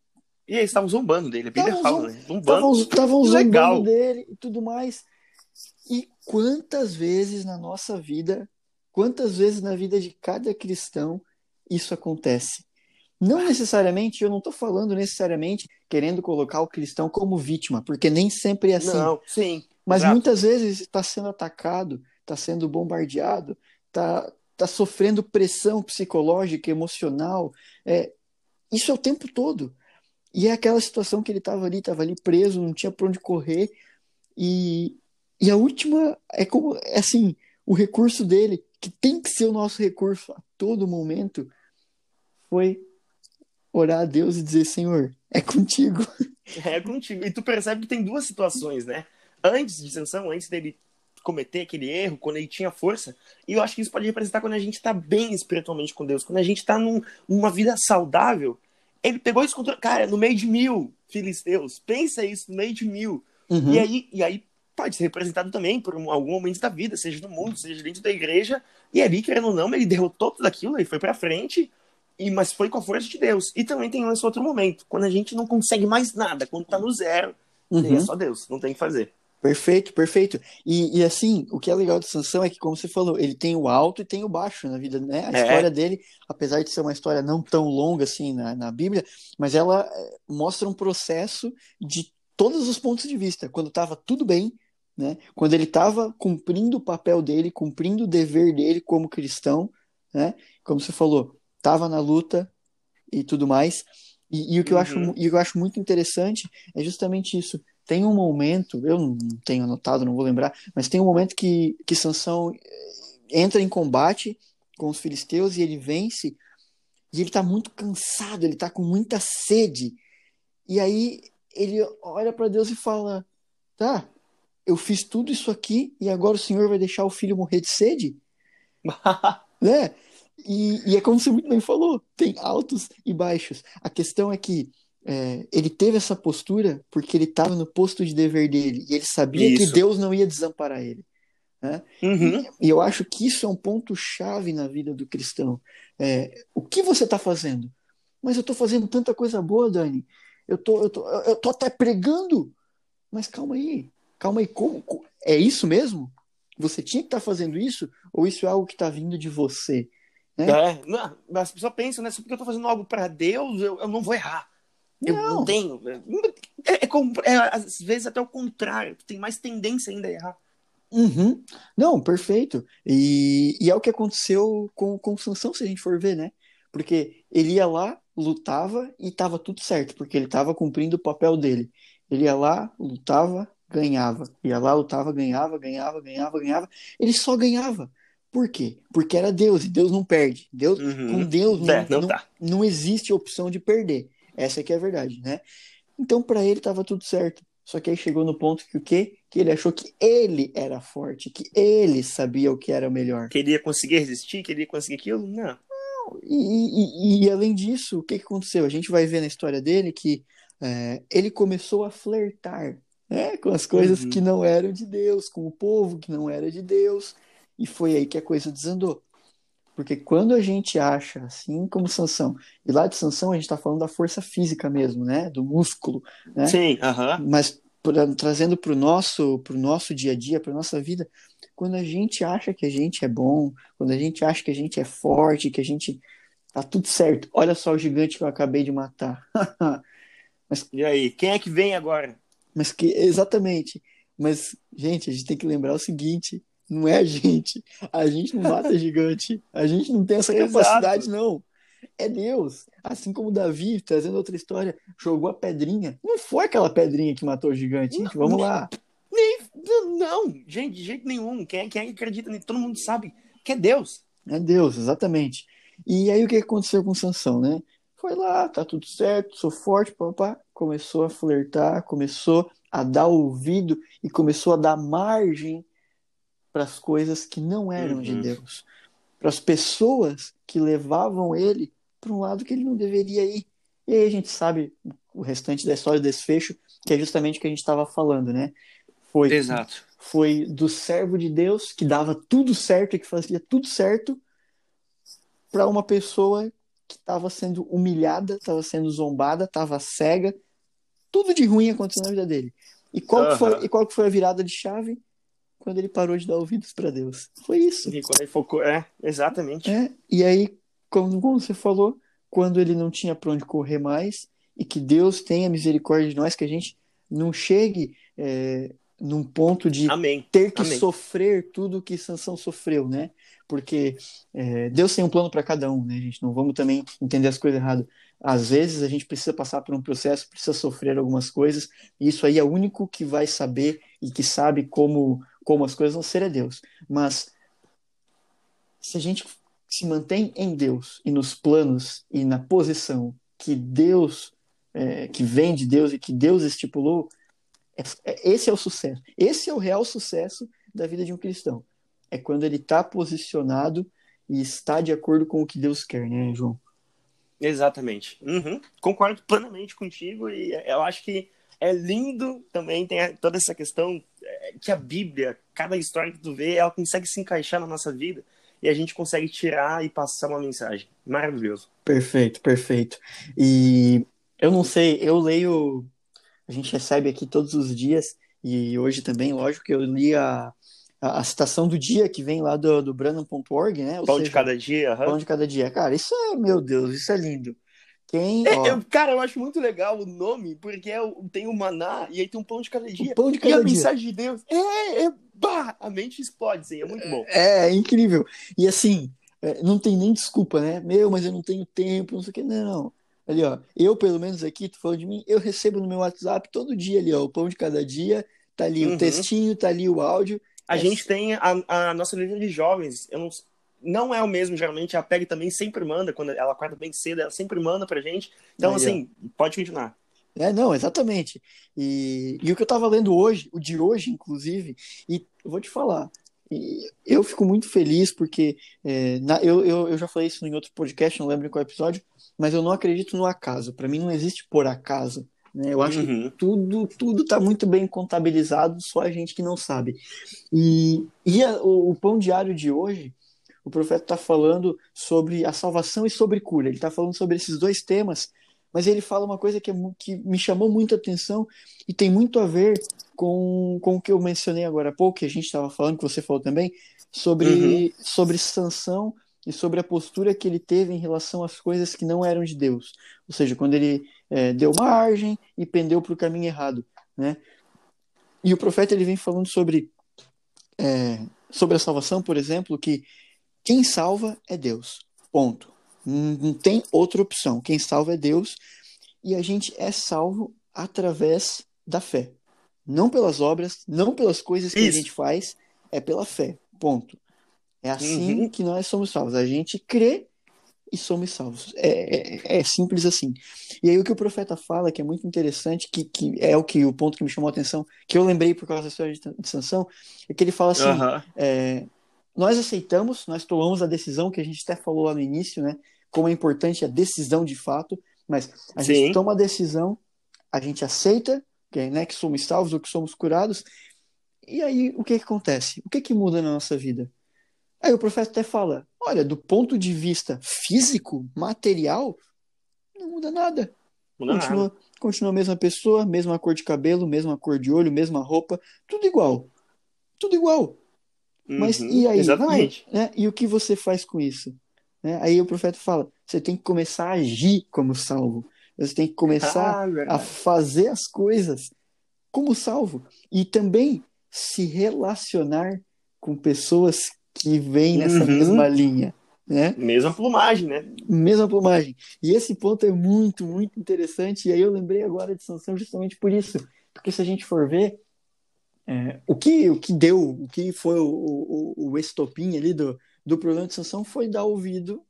E eles estavam zombando dele, a Bíblia Tavam fala, né? Zombando. Estavam legal. zombando dele e tudo mais. E quantas vezes na nossa vida, quantas vezes na vida de cada cristão isso acontece? Não necessariamente, eu não estou falando necessariamente querendo colocar o cristão como vítima, porque nem sempre é assim. Não, sim. Mas exato. muitas vezes está sendo atacado, está sendo bombardeado, está tá sofrendo pressão psicológica, emocional. É, isso é o tempo todo. E é aquela situação que ele estava ali, estava ali preso, não tinha para onde correr. E, e a última é como, é assim, o recurso dele, que tem que ser o nosso recurso a todo momento, foi orar a Deus e dizer: Senhor, é contigo. [laughs] É contigo. E tu percebe que tem duas situações, né? Antes de Sansão, antes dele cometer aquele erro, quando ele tinha força, e eu acho que isso pode representar quando a gente está bem espiritualmente com Deus, quando a gente está num, numa vida saudável. Ele pegou isso contra. Cara, no meio de mil filisteus. Pensa isso, no meio de mil. Uhum. E, aí, e aí pode ser representado também por algum momento da vida, seja no mundo, seja dentro da igreja. E ali, querendo ou não, ele derrotou tudo aquilo, ele foi pra frente, e, mas foi com a força de Deus. E também tem esse outro momento, quando a gente não consegue mais nada, quando tá no zero, uhum. é só Deus, não tem o que fazer. Perfeito, perfeito. E, e, assim, o que é legal de Sansão é que, como você falou, ele tem o alto e tem o baixo na vida, né? A é. história dele, apesar de ser uma história não tão longa assim na, na Bíblia, mas ela eh, mostra um processo de todos os pontos de vista. Quando estava tudo bem, né? Quando ele estava cumprindo o papel dele, cumprindo o dever dele como cristão, né? Como você falou, estava na luta e tudo mais. E, e o que uhum. eu acho, e o que eu acho muito interessante é justamente isso tem um momento, eu não tenho anotado, não vou lembrar, mas tem um momento que, que Sansão eh, entra em combate com os filisteus e ele vence, e ele está muito cansado, ele está com muita sede. E aí ele olha para Deus e fala: Tá, eu fiz tudo isso aqui e agora o Senhor vai deixar o filho morrer de sede? [laughs] né? E, e, é como você muito bem falou: tem altos e baixos. A questão é que é, ele teve essa postura porque ele estava no posto de dever dele e ele sabia isso. que Deus não ia desamparar ele. Né? Uhum. E, eu acho que isso é um ponto chave na vida do cristão. É, o que você está fazendo? Mas eu estou fazendo tanta coisa boa, Dani. Eu tô, eu tô, eu tô até pregando. Mas calma aí, calma aí, como? É isso mesmo? Você tinha que estar tá fazendo isso? Ou isso é algo que está vindo de você? Né? É, não, as pessoas pensam, né? Só porque eu estou fazendo algo para Deus, eu, eu não vou errar. Eu não, tenho. É, é, é, às vezes até o contrário. Tem mais tendência ainda a errar. Uhum. Não, perfeito. E, e, é o que aconteceu com, com Sansão, se a gente for ver, né? Porque ele ia lá, lutava e tava tudo certo, porque ele tava cumprindo o papel dele. Ele ia lá, lutava, ganhava. Ia lá, lutava, ganhava, ganhava, ganhava, ganhava. Ele só ganhava. Por quê? Porque era Deus e Deus não perde. Deus, uhum. Com Deus não, é, não, não, não existe opção de perder. Essa aqui é a verdade, né? Então, para ele estava tudo certo. Só que aí chegou no ponto que o quê? Que ele achou que ele era forte, que ele sabia o que era o melhor. Queria conseguir resistir, queria conseguir aquilo? Não. E, e, e, além disso, o que, que aconteceu? A gente vai ver na história dele que é, ele começou a flertar né, com as coisas uhum. que não eram de Deus, com o povo que não era de Deus, e foi aí que a coisa desandou. Porque quando a gente acha, assim como Sansão, e lá de Sansão a gente está falando da força física mesmo, né? Do músculo, né? Sim. Uh -huh. Mas pra, trazendo para o nosso, pro nosso dia a dia, para nossa vida, quando a gente acha que a gente é bom, quando a gente acha que a gente é forte, que a gente tá tudo certo. Olha só o gigante que eu acabei de matar. [laughs] Mas, e aí, quem é que vem agora? Mas que exatamente. Mas gente, a gente tem que lembrar o seguinte: não é a gente. A gente não mata [laughs] gigante. A gente não tem essa capacidade, não. É Deus. Assim como Davi, trazendo outra história, jogou a pedrinha. Não foi aquela pedrinha que matou o gigante, gente. Vamos não, lá. Nem, não, gente, de jeito nenhum. Quem, quem acredita nisso? Todo mundo sabe que é Deus. É Deus, exatamente. E aí o que aconteceu com Sansão, né? Foi lá, tá tudo certo, sou forte, papá. Começou a flertar, começou a dar ouvido e começou a dar margem para as coisas que não eram uhum. de Deus, para as pessoas que levavam ele para um lado que ele não deveria ir. E aí a gente sabe o restante da história do desfecho, que é justamente o que a gente estava falando, né? Foi, Exato. Foi do servo de Deus que dava tudo certo e que fazia tudo certo para uma pessoa que estava sendo humilhada, estava sendo zombada, estava cega, tudo de ruim aconteceu na vida dele. E qual, uhum. foi, e qual foi a virada de chave? Quando ele parou de dar ouvidos para Deus. Foi isso. E quando ele focou, é, exatamente. É, e aí, como, você falou, quando ele não tinha para onde correr mais, e que Deus tenha misericórdia de nós, que a gente não chegue é, num ponto de Amém. ter que Amém. sofrer tudo que Sansão sofreu, né? porque é, Deus tem um plano para cada um, né, gente? Não vamos também entender as coisas errado. Às vezes a gente precisa passar por um processo, precisa sofrer algumas coisas, e isso aí é o único que vai saber e que sabe como, como as coisas vão ser é Deus. Mas se a gente se mantém em Deus e nos planos e na posição que Deus, é, que vem de Deus e que Deus estipulou, é, é, esse é o sucesso. Esse é o real sucesso da vida de um cristão. É quando ele está posicionado e está de acordo com o que Deus quer, né, João? Exatamente. Uhum. Concordo plenamente contigo e eu acho que é lindo também tem toda essa questão que a Bíblia, cada história que tu vê, ela consegue se encaixar na nossa vida e a gente consegue tirar e passar uma mensagem. Maravilhoso. Perfeito, perfeito. E eu não sei, eu leio, a gente recebe aqui todos os dias, e hoje também, lógico que eu li a, a, a citação do dia que vem lá do, do Branham.org, né? Ou pão seja, de cada dia. Uhum. Pão de cada dia. Cara, isso é, meu Deus, isso é lindo. Quem, é, eu, cara, eu acho muito legal o nome, porque é, tem o maná e aí tem um pão de cada dia. O pão de cada e dia. a mensagem de Deus. É, é bah, a mente explode, sim, é muito bom. É, é incrível. E assim, é, não tem nem desculpa, né? Meu, mas eu não tenho tempo, não sei o que. Não, não. Ali, ó, eu, pelo menos aqui, tu falando de mim, eu recebo no meu WhatsApp todo dia ali, ó, o pão de cada dia, tá ali uhum. o textinho, tá ali o áudio. A é... gente tem a, a nossa lista de jovens, eu não não é o mesmo, geralmente a PEG também sempre manda, quando ela acorda bem cedo, ela sempre manda pra gente. Então, Aí, assim, ó. pode continuar. É, não, exatamente. E, e o que eu estava lendo hoje, o de hoje, inclusive, e eu vou te falar, eu fico muito feliz porque é, na, eu, eu, eu já falei isso em outro podcast, não lembro em qual episódio, mas eu não acredito no acaso. Para mim não existe por acaso. Né? Eu acho uhum. que tudo tudo está muito bem contabilizado, só a gente que não sabe. E, e a, o, o pão diário de hoje o profeta está falando sobre a salvação e sobre cura. Ele está falando sobre esses dois temas, mas ele fala uma coisa que, é, que me chamou muito a atenção e tem muito a ver com, com o que eu mencionei agora há pouco, que a gente estava falando, que você falou também, sobre, uhum. sobre Sansão e sobre a postura que ele teve em relação às coisas que não eram de Deus. Ou seja, quando ele é, deu margem e pendeu para o caminho errado. Né? E o profeta ele vem falando sobre, é, sobre a salvação, por exemplo, que quem salva é Deus. Ponto. Não tem outra opção. Quem salva é Deus e a gente é salvo através da fé. Não pelas obras, não pelas coisas que Isso. a gente faz, é pela fé. Ponto. É assim uhum. que nós somos salvos. A gente crê e somos salvos. É, é, é, simples assim. E aí o que o profeta fala, que é muito interessante, que, que é o que o ponto que me chamou a atenção, que eu lembrei por causa da história de, de Sansão, é que ele fala assim: uhum. é, nós aceitamos, nós tomamos a decisão que a gente até falou lá no início, né? Como é importante a decisão de fato, mas a Sim. gente toma a decisão, a gente aceita que, né, que somos salvos ou que somos curados, e aí o que, que acontece? O que, que muda na nossa vida? Aí o profeta até fala: olha, do ponto de vista físico, material, não muda nada. Muda continua, nada. continua a mesma pessoa, mesma cor de cabelo, mesma cor de olho, mesma roupa, tudo igual. Tudo igual. Mas uhum, e aí? Exatamente. Vai, né? E o que você faz com isso? Né? Aí o profeta fala: você tem que começar a agir como salvo. Você tem que começar ah, a fazer as coisas como salvo. E também se relacionar com pessoas que vêm nessa uhum. mesma linha. Né? Mesma plumagem, né? Mesma plumagem. E esse ponto é muito, muito interessante. E aí eu lembrei agora de Sansão justamente por isso. Porque se a gente for ver, é, o, que, o que deu, o que foi o, o, o estopim ali do, do problema de Sansão foi dar ouvido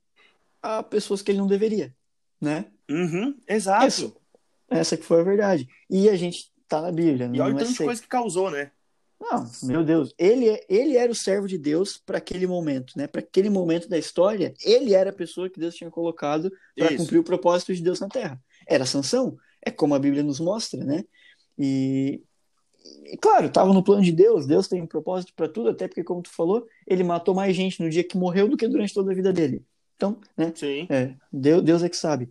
a pessoas que ele não deveria, né? Uhum, exato. Essa, essa que foi a verdade. E a gente tá na Bíblia. E olha o é tanto de coisa que causou, né? Não, meu Deus. Ele, é, ele era o servo de Deus para aquele momento, né? Para aquele momento da história, ele era a pessoa que Deus tinha colocado para cumprir o propósito de Deus na Terra. Era Sansão. É como a Bíblia nos mostra, né? E, e claro, estava no plano de Deus, Deus tem um propósito para tudo, até porque, como tu falou, ele matou mais gente no dia que morreu do que durante toda a vida dele. Então, né? Sim. É, Deus, Deus é que sabe.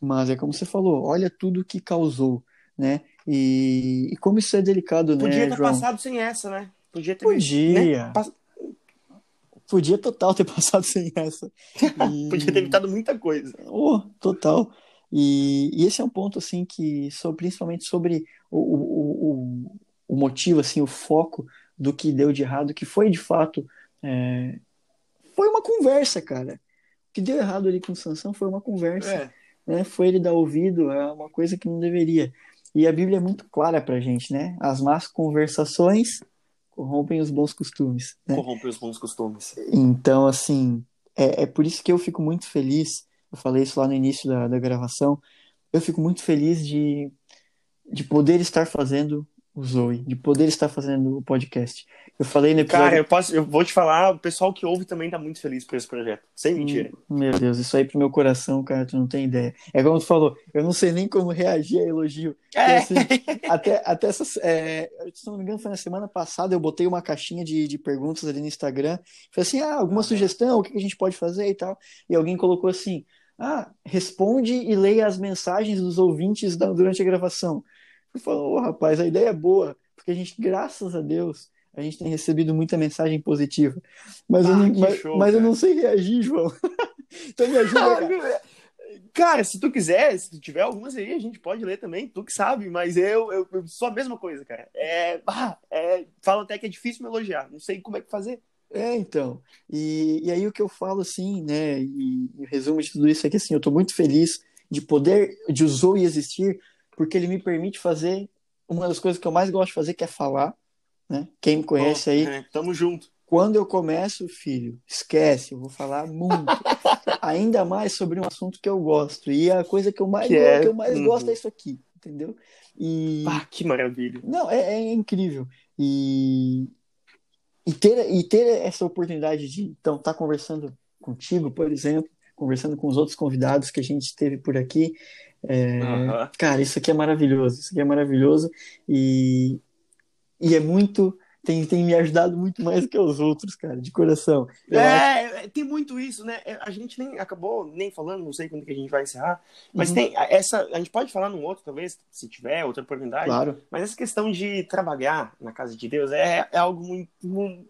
Mas é como você falou, olha tudo que causou, né? E, e como isso é delicado, Podia né, Podia ter João? passado sem essa, né? Podia ter... Podia. Né? Pass... Podia total ter [laughs] passado sem essa. E... [laughs] Podia ter evitado muita coisa. Oh, total. E, e, esse é um ponto assim que sobre, principalmente sobre o, o, o, o, motivo assim o foco do que deu de errado que foi de fato é, foi uma conversa, cara. O que deu errado ali com Sansão foi uma conversa. É. Né? Foi ele dar ouvido a uma coisa que não deveria. E a Bíblia é muito clara pra gente, né? As más conversações corrompem os bons costumes. Né? Corrompem os bons costumes. Então, assim, é, é por isso que eu fico muito feliz. Eu falei isso lá no início da, da gravação. Eu fico muito feliz de, de poder estar fazendo o Zoe, de poder estar fazendo o podcast. Eu falei no episódio... Cara, eu, posso, eu vou te falar, o pessoal que ouve também tá muito feliz por esse projeto. Sem mentira. Hum, meu Deus, isso aí pro meu coração, cara, tu não tem ideia. É como tu falou, eu não sei nem como reagir a elogio. É. Assim, até, até essas. É, se não me engano, foi na semana passada, eu botei uma caixinha de, de perguntas ali no Instagram. Falei assim: ah, alguma sugestão, o que a gente pode fazer e tal. E alguém colocou assim: ah, responde e leia as mensagens dos ouvintes da, durante a gravação. Eu falou, oh, rapaz, a ideia é boa, porque a gente, graças a Deus, a gente tem recebido muita mensagem positiva. Mas, ah, eu, não, mas, show, mas eu não sei reagir, João. [laughs] então me ajuda, cara. [laughs] Cara, se tu quiser, se tu tiver algumas aí, a gente pode ler também, tu que sabe, mas eu, eu, eu sou a mesma coisa, cara. É, ah, é, falo até que é difícil me elogiar, não sei como é que fazer. É, então. E, e aí o que eu falo, assim, né, e, e o resumo de tudo isso é que, assim, eu tô muito feliz de poder, de o e existir, porque ele me permite fazer uma das coisas que eu mais gosto de fazer, que é falar. Né? Quem me conhece aí. É, tamo junto. Quando eu começo, filho, esquece, eu vou falar muito. [laughs] Ainda mais sobre um assunto que eu gosto. E a coisa que eu mais, que, é... que eu mais uhum. gosto é isso aqui, entendeu? E... Ah, que maravilha. Não, é, é incrível. E... E, ter, e ter essa oportunidade de então estar tá conversando contigo, por exemplo, conversando com os outros convidados que a gente teve por aqui, é, uhum. Cara, isso aqui é maravilhoso, isso aqui é maravilhoso e, e é muito. Tem, tem me ajudado muito mais que os outros, cara, de coração. É, acho... É, tem muito isso, né? É, a gente nem acabou nem falando, não sei quando que a gente vai encerrar, mas uhum. tem essa. A gente pode falar num outro, talvez, se tiver outra oportunidade. Claro. Mas essa questão de trabalhar na casa de Deus é, é algo muito. muito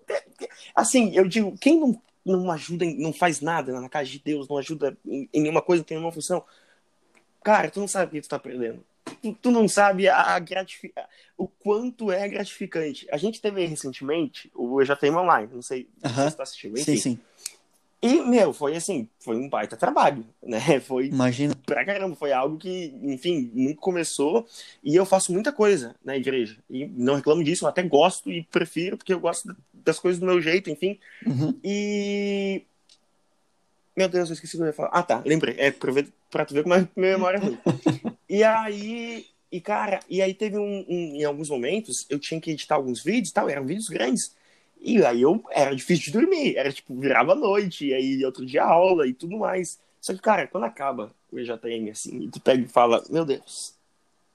assim, eu digo, quem não não ajuda, não faz nada na casa de Deus, não ajuda em, em nenhuma coisa, não tem nenhuma função. Cara, tu não sabe o que tu tá perdendo. Tu, tu não sabe a, a gratific... o quanto é gratificante. A gente teve recentemente o EJTM Online, não sei uh -huh. se você tá assistindo. Enfim. Sim, sim. E, meu, foi assim, foi um baita trabalho, [laughs] né? Foi Imagina. pra caramba, foi algo que, enfim, nunca começou. E eu faço muita coisa na igreja. E não reclamo disso, eu até gosto e prefiro, porque eu gosto das coisas do meu jeito, enfim. Uhum. E meu Deus, eu esqueci o que eu ia falar. Ah, tá, lembrei. É pra, tu ver como é minha [laughs] memória é ruim. e aí, e cara, e aí teve um, um, Em alguns momentos, eu tinha que editar alguns vídeos e tal, eram vídeos grandes. E aí eu era difícil de dormir, era tipo, virava noite, e aí outro dia aula e tudo mais. Só que, cara, quando acaba o EJM, assim, e tu pega e fala, meu Deus,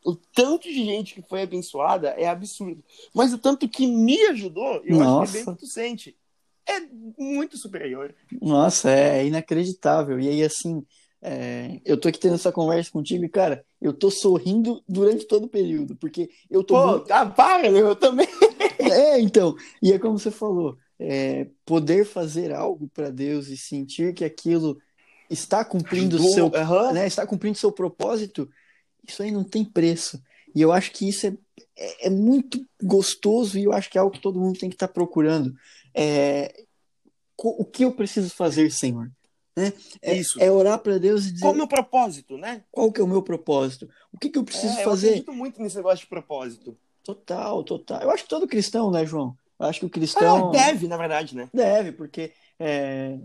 o tanto de gente que foi abençoada é absurdo. Mas o tanto que me ajudou, eu Nossa. acho que é bem que tu sente é muito superior. Nossa, é inacreditável. E aí, assim, é, eu tô aqui tendo essa conversa contigo e, cara, eu tô sorrindo durante todo o período, porque eu tô. Pô, muito... ah, para, eu também. [laughs] é, então. E é como você falou, é, poder fazer algo para Deus e sentir que aquilo está cumprindo o seu, uhum. né, está cumprindo seu propósito, isso aí não tem preço. E eu acho que isso é, é, é muito gostoso e eu acho que é algo que todo mundo tem que estar tá procurando é, o que eu preciso fazer, Senhor? Né? É, Isso. é orar para Deus e dizer. Qual é o meu propósito, né? Qual que é o meu propósito? O que, que eu preciso é, fazer? Eu acredito muito nesse negócio de propósito. Total, total. Eu acho que todo cristão, né, João? Eu acho que o cristão. Ah, deve, na verdade, né? Deve, porque é,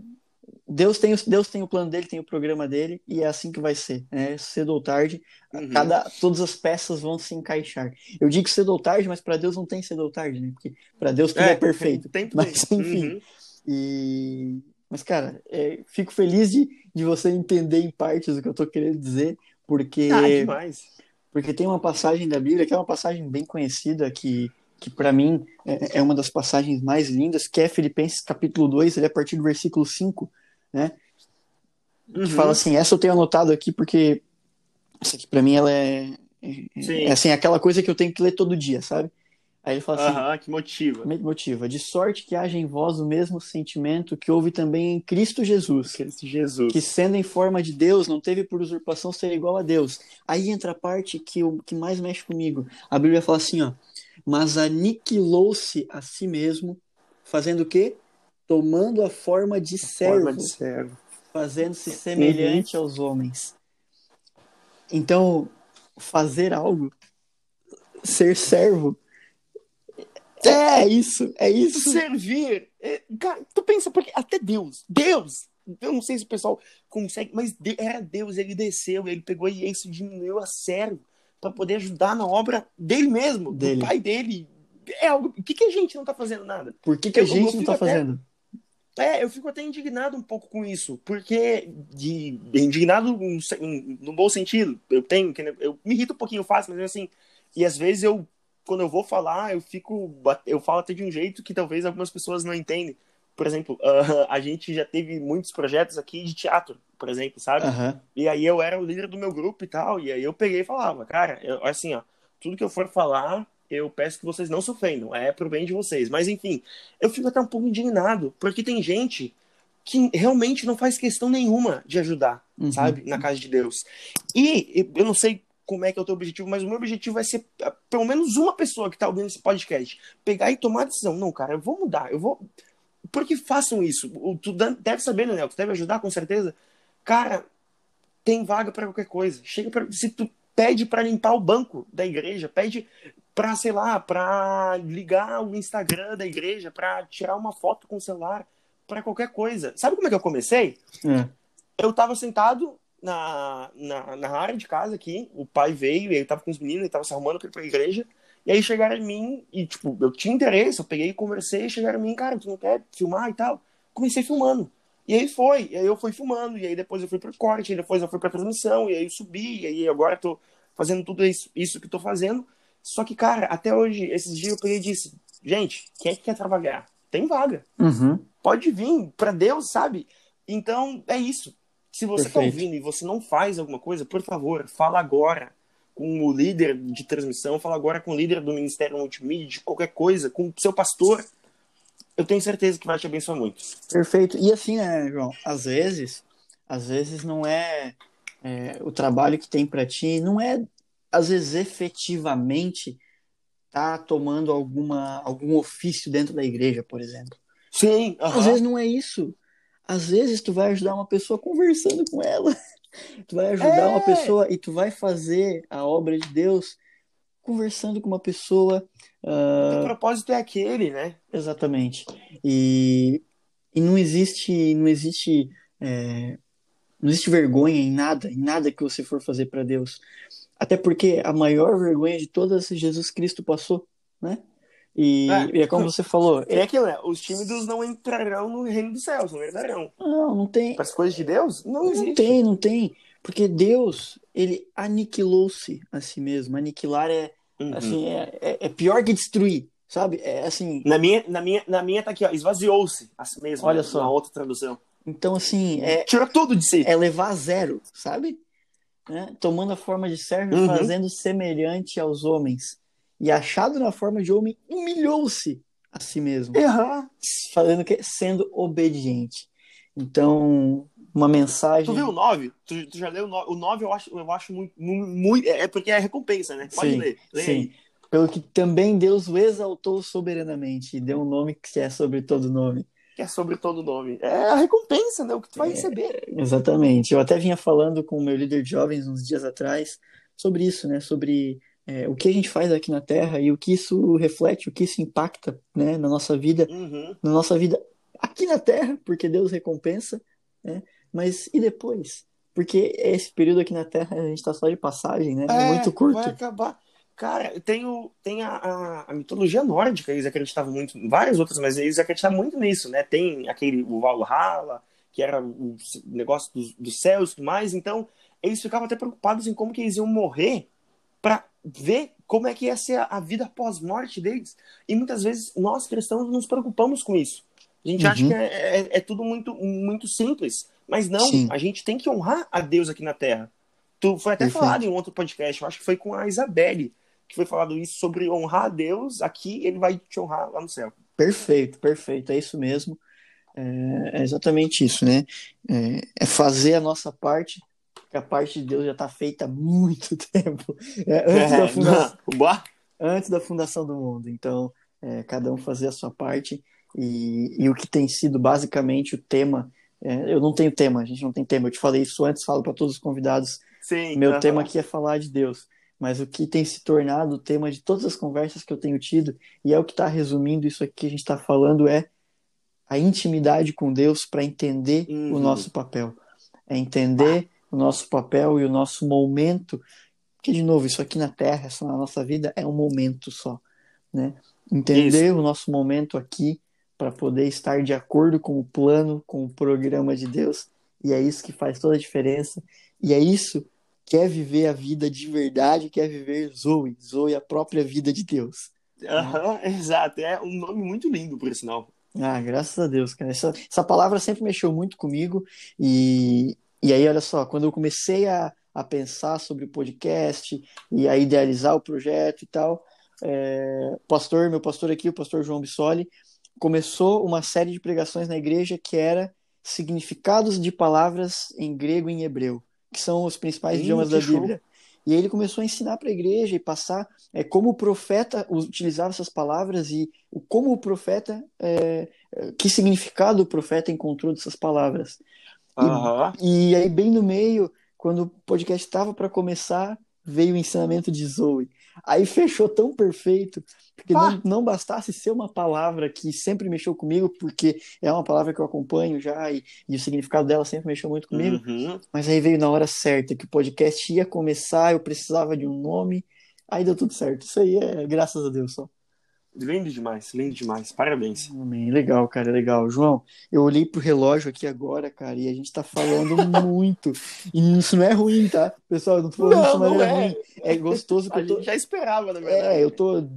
Deus tem, Deus tem o plano dele, tem o programa dele, e é assim que vai ser. Né? Cedo ou tarde, uhum. cada, todas as peças vão se encaixar. Eu digo cedo ou tarde, mas para Deus não tem cedo ou tarde, né? Porque para Deus tudo é, é perfeito. Mas, [laughs] enfim. Uhum. E... Mas, cara, é, fico feliz de, de você entender em partes o que eu tô querendo dizer, porque. Ah, demais. Porque tem uma passagem da Bíblia que é uma passagem bem conhecida que que para mim é, é, uma das passagens mais lindas, que é Filipenses capítulo 2, ele é a partir do versículo 5, né? Uhum. Que fala assim, essa eu tenho anotado aqui porque essa aqui para mim ela é, é, é, assim, aquela coisa que eu tenho que ler todo dia, sabe? Aí ele fala assim, uhum, que motiva. Motiva, de sorte que haja em vós o mesmo sentimento que houve também em Cristo Jesus. Cristo Jesus. Que sendo em forma de Deus, não teve por usurpação ser igual a Deus. Aí entra a parte que, o que mais mexe comigo. A Bíblia fala assim, ó, mas aniquilou-se a si mesmo, fazendo o quê? tomando a forma de servo, Forma de servo. fazendo-se semelhante aos homens. Então, fazer algo, ser servo, é isso, é isso. Servir. É, cara, tu pensa, porque até Deus, Deus, eu não sei se o pessoal consegue, mas era Deus, ele desceu, ele pegou e isso diminuiu a servo para poder ajudar na obra dele mesmo, Dele. do pai dele. É algo. O que, que a gente não tá fazendo nada? Por que, que a Eu- gente não tá até- fazendo? É, eu fico até indignado um pouco com isso, porque de indignado se- num- num bom sentido. Eu tenho, eu me irrito um pouquinho fácil, mas assim, e às vezes eu quando eu vou falar, eu fico eu falo até de um jeito que talvez algumas pessoas não entendem. Por exemplo, ah, a gente já teve muitos projetos aqui de teatro, por exemplo, sabe? Aham. E aí eu era o líder do meu grupo e tal, e aí eu peguei e falava, cara, eu- assim, ó, tudo que eu for falar, eu peço que vocês não se ofendam, é pro bem de vocês. Mas enfim, eu fico até um pouco indignado, porque tem gente que realmente não faz questão nenhuma de ajudar, Uhum. sabe, na casa de Deus. E eu não sei como é que é o teu objetivo, mas o meu objetivo vai ser ah, pelo menos uma pessoa que tá ouvindo esse podcast pegar e tomar a decisão. Não, cara, eu vou mudar, eu vou. Porque façam isso. Tu deve saber, né, Léo? Tu deve ajudar com certeza. Cara, tem vaga pra qualquer coisa. Chega pra... se tu pede pra limpar o banco da igreja, pede pra, sei lá, pra ligar o Instagram da igreja, pra tirar uma foto com o celular, pra qualquer coisa. Sabe como é que eu comecei? É. Eu tava sentado na, na, na área de casa aqui, o pai veio, e ele tava com os meninos, ele tava se arrumando pra ir pra igreja, e aí chegaram em mim, e tipo, eu tinha interesse, eu peguei e conversei, e chegaram em mim, cara, tu não quer filmar e tal? Comecei filmando. E aí foi, e aí eu fui filmando, e aí depois eu fui pro corte, e depois eu fui pra transmissão, e aí eu subi, e aí agora eu tô fazendo tudo isso, isso que eu tô fazendo. Só que, cara, até hoje, esses dias eu peguei e disse, gente, quem é que quer trabalhar? Tem vaga Uhum. pode vir para Deus, sabe? Então é isso. Se você está ouvindo e você não faz alguma coisa, por favor, fala agora com o líder de transmissão, fala agora com o líder do Ministério Multimídia, de qualquer coisa, com o seu pastor. Eu tenho certeza que vai te abençoar muito. Perfeito. E assim, né, João? Às vezes, às vezes não é, é, o trabalho que tem pra ti, não é, às vezes, efetivamente tá tomando alguma, algum ofício dentro da igreja, por exemplo. Sim, Às aham. vezes não é isso. Às vezes tu vai ajudar uma pessoa conversando com ela. [laughs] Tu vai ajudar É. uma pessoa e tu vai fazer a obra de Deus conversando com uma pessoa. ah, o propósito é aquele, né? Exatamente. E, e não existe, não existe, é, não existe vergonha em nada, em nada que você for fazer para Deus. Até porque a maior vergonha de todas Jesus Cristo passou, né? E É. e é como você falou, É aquilo, né? Os tímidos não entrarão no reino dos céus, não entrarão. não, não tem, Para as coisas de Deus, não não existe. tem, não tem, porque Deus, ele aniquilou-se a si mesmo. Aniquilar é, Uhum. assim, é, é, é pior que destruir, sabe? É assim, Na minha, na minha, na minha tá aqui, ó, esvaziou-se assim mesmo. Olha né? só. Uma outra tradução. então assim, é, Tirou tudo de si. é levar a zero, sabe? Né? Tomando a forma de servo Uhum. fazendo semelhante aos homens. E achado na forma de homem, humilhou-se a si mesmo. Errar. Fazendo o quê? Sendo obediente. Então, uma mensagem. Tu viu o 9? Tu, tu já leu o 9? O 9 eu acho, eu acho muito, muito. É porque é recompensa, né? Pode Sim, ler. Lê sim. aí. Pelo que também Deus o exaltou soberanamente e deu um nome que é sobre todo nome. Que é sobre todo o nome. É a recompensa, né? O que tu vai receber. Exatamente. Eu até vinha falando com o meu líder de jovens uns dias atrás sobre isso, né? Sobre é, o que a gente faz aqui na Terra e o que isso reflete, o que isso impacta, né? Na nossa vida, Uhum. na nossa vida aqui na Terra, porque Deus recompensa, né? Mas e depois? Porque esse período aqui na Terra a gente está só de passagem, né? É, muito curto. Vai acabar. Cara, tem, o, tem a, a, a mitologia nórdica, eles acreditavam muito, várias outras, mas eles acreditavam muito nisso, né? Tem aquele, o Valhalla, que era o negócio dos, dos céus e tudo mais, então eles ficavam até preocupados em como que eles iam morrer ver como é que ia ser a, a vida pós-morte deles. E muitas vezes nós cristãos nos preocupamos com isso. A gente Uhum. acha que é, é, é tudo muito, muito simples, mas não, Sim. a gente tem que honrar a Deus aqui na Terra. Tu foi até Perfeito. falado em um outro podcast, eu acho que foi com a Isabelle, que foi falado isso sobre honrar a Deus, aqui ele vai te honrar lá no céu. Perfeito, perfeito, é isso mesmo. É, é exatamente isso, né? É, é fazer a nossa parte, que a parte de Deus já está feita há muito [laughs] tempo, é, antes, da fundação, antes da fundação do mundo. Então, é, cada um fazer a sua parte e, e o que tem sido basicamente o tema. É, eu não tenho tema, a gente não tem tema. Eu te falei isso antes, falo para todos os convidados. Sim, Meu tema aqui é falar de Deus. Mas o que tem se tornado o tema de todas as conversas que eu tenho tido, e é o que está resumindo isso aqui que a gente está falando, é a intimidade com Deus para entender Uhum. o nosso papel. É entender o nosso papel e o nosso momento. Porque, de novo, isso aqui na Terra, essa na nossa vida, é um momento só. Né? Entender o nosso momento aqui para poder estar de acordo com o plano, com o programa de Deus. E é isso que faz toda a diferença. E é isso que é viver a vida de verdade, que é viver Zoe. Zoe, a própria vida de Deus. Aham, [laughs] exato. É um nome muito lindo, por sinal. Ah, graças a Deus, cara. Essa, essa palavra sempre mexeu muito comigo. E, e aí, olha só, quando eu comecei a, a pensar sobre o podcast e a idealizar o projeto e tal, é, pastor, meu pastor aqui, o pastor João Bissoli, começou uma série de pregações na igreja que era significados de palavras em grego e em hebreu, que são os principais Ih, idiomas da show. Bíblia. E aí ele começou a ensinar para a igreja e passar é, como o profeta utilizava essas palavras e como o profeta, é, é, que significado o profeta encontrou dessas palavras. Aham. E aí, bem no meio, quando o podcast estava para começar, veio o ensinamento de Zoe. Aí fechou tão perfeito, porque Ah. não, não bastasse ser uma palavra que sempre mexeu comigo, porque é uma palavra que eu acompanho já e, e o significado dela sempre mexeu muito comigo. Uhum. Mas aí veio na hora certa, que o podcast ia começar, eu precisava de um nome, aí deu tudo certo. Isso aí é graças a Deus só. Lindo demais, lindo demais. Parabéns. Amém. Legal, cara, legal. João, eu olhei pro relógio aqui agora, cara, e a gente tá falando [laughs] muito. E isso não é ruim, tá? Pessoal, eu não tô falando Não, isso não é. ruim. É gostoso que A eu tô. gente já esperava, na verdade. É, eu tô.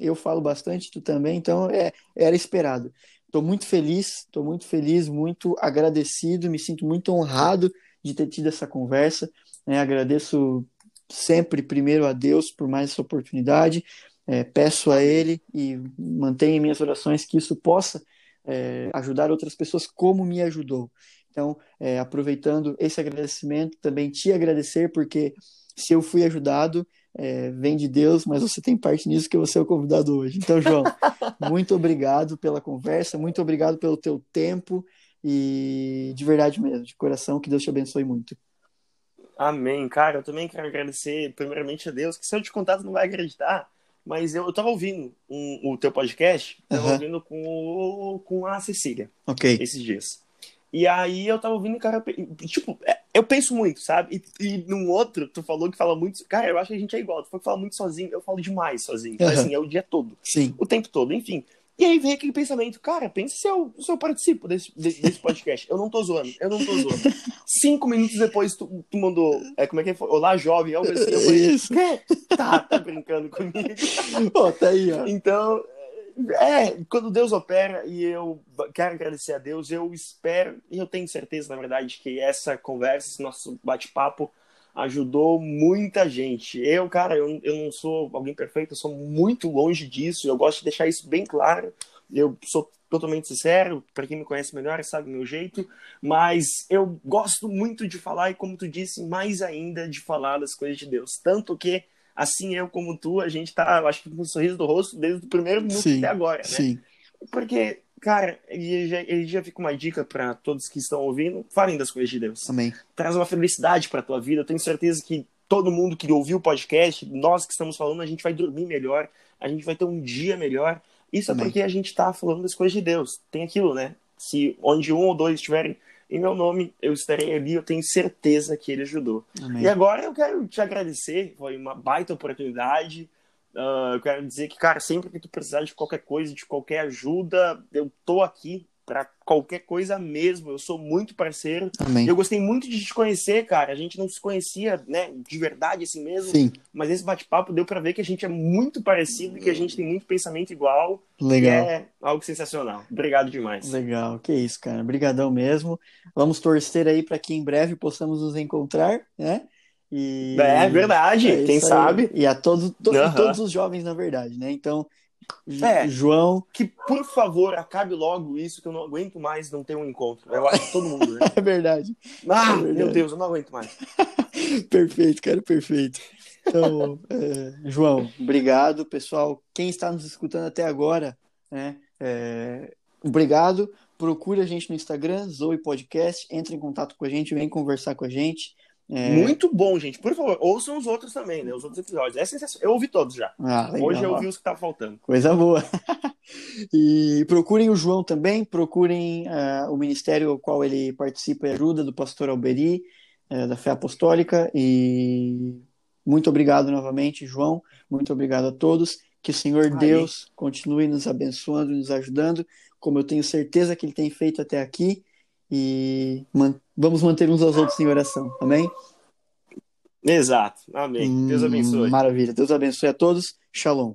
Eu falo bastante, tu também, então é, era esperado. Tô muito feliz, tô muito feliz, muito agradecido, me sinto muito honrado de ter tido essa conversa. né? Agradeço sempre, primeiro, a Deus por mais essa oportunidade. É, peço a Ele e mantenho em minhas orações que isso possa é, ajudar outras pessoas como me ajudou. Então, é, aproveitando esse agradecimento, também te agradecer, porque se eu fui ajudado, é, vem de Deus, mas você tem parte nisso que você é o convidado hoje. Então, João, [laughs] muito obrigado pela conversa, muito obrigado pelo teu tempo e de verdade mesmo, de coração, que Deus te abençoe muito. Amém, cara. Eu também quero agradecer, primeiramente, a Deus, que se eu te contar, tu não vai acreditar. Mas eu, eu tava ouvindo um- o teu podcast, tava Aham. ouvindo com, com a Cecília Ok. esses dias. E aí eu tava ouvindo, cara, tipo, é, eu penso muito, sabe? E, e num outro, tu falou que fala muito. Cara, eu acho que a gente é igual. Tu falou que fala muito sozinho, eu falo demais sozinho. Aham. assim, é o dia todo, Sim. o tempo todo, enfim. E aí vem aquele pensamento, cara, pensa se eu, se eu participo desse, de- desse podcast. Eu não tô zoando, eu não tô zoando. Cinco minutos depois tu, tu mandou, é, como é que foi? Olá, jovem, algo assim. Eu falei, Isso. "Quê? Tá, tá brincando comigo. Ó, tá aí, ó. Então, é, quando Deus opera e eu quero agradecer a Deus, eu espero, e eu tenho certeza, na verdade, que essa conversa, esse nosso bate-papo ajudou muita gente. Eu, cara, eu, eu não sou alguém perfeito, eu sou muito longe disso, eu gosto de deixar isso bem claro. Eu sou totalmente sincero, para quem me conhece melhor sabe o meu jeito, mas eu gosto muito de falar e, como tu disse, mais ainda de falar das coisas de Deus. Tanto que assim eu como tu, a gente tá, eu acho que com um sorriso do rosto desde o primeiro minuto Sim, até agora, né? Sim. Porque, cara, e já, e já fica uma dica para todos que estão ouvindo, falem das coisas de Deus. Amém. Traz uma felicidade para tua vida. Eu tenho certeza que todo mundo que ouviu o podcast, nós que estamos falando, a gente vai dormir melhor, a gente vai ter um dia melhor. Isso Amém. é porque a gente tá falando das coisas de Deus. Tem aquilo, né? Se onde um ou dois estiverem em meu nome, eu estarei ali, eu tenho certeza que ele ajudou. Amém. E agora eu quero te agradecer, foi uma baita oportunidade. Ah, eu quero dizer que, cara, sempre que tu precisar de qualquer coisa, de qualquer ajuda, eu tô aqui pra qualquer coisa mesmo. Eu sou muito parceiro. Amém. Eu gostei muito de te conhecer, cara. A gente não se conhecia, né, de verdade assim mesmo. Sim. Mas esse bate-papo deu pra ver que a gente é muito parecido e que a gente tem muito pensamento igual. Legal. E é algo sensacional. Obrigado demais. Legal, que isso, cara. Obrigadão mesmo. Vamos torcer aí para que em breve possamos nos encontrar, né? E É verdade, é quem aí. sabe. E a todos, to- Aham. todos os jovens, na verdade, né? Então, É. João, Que, por favor, acabe logo isso, que eu não aguento mais não ter um encontro. Eu acho que todo mundo, né? [laughs] é verdade. Ah, É verdade. meu Deus, eu não aguento mais. [laughs] Perfeito, cara, perfeito. Então, é, João, obrigado, pessoal. Quem está nos escutando até agora, né? é, obrigado. Procure a gente no Instagram, Zoe Podcast, entre em contato com a gente, vem conversar com a gente. É... Muito bom, gente. Por favor, ouçam os outros também, né? Os outros episódios. É sensacional. Eu ouvi todos já. Ah, Hoje eu ouvi os que estavam faltando. Coisa boa. [laughs] e procurem o João também, procurem uh, o ministério ao qual ele participa e ajuda, do pastor Alberi, uh, da Fé Apostólica. E muito obrigado novamente, João. Muito obrigado a todos. Que o Senhor Aí. Deus continue nos abençoando e nos ajudando, como eu tenho certeza que Ele tem feito até aqui. E man vamos manter uns aos outros em oração. Amém? Exato. Amém. Deus abençoe. Maravilha. Deus abençoe a todos. Shalom.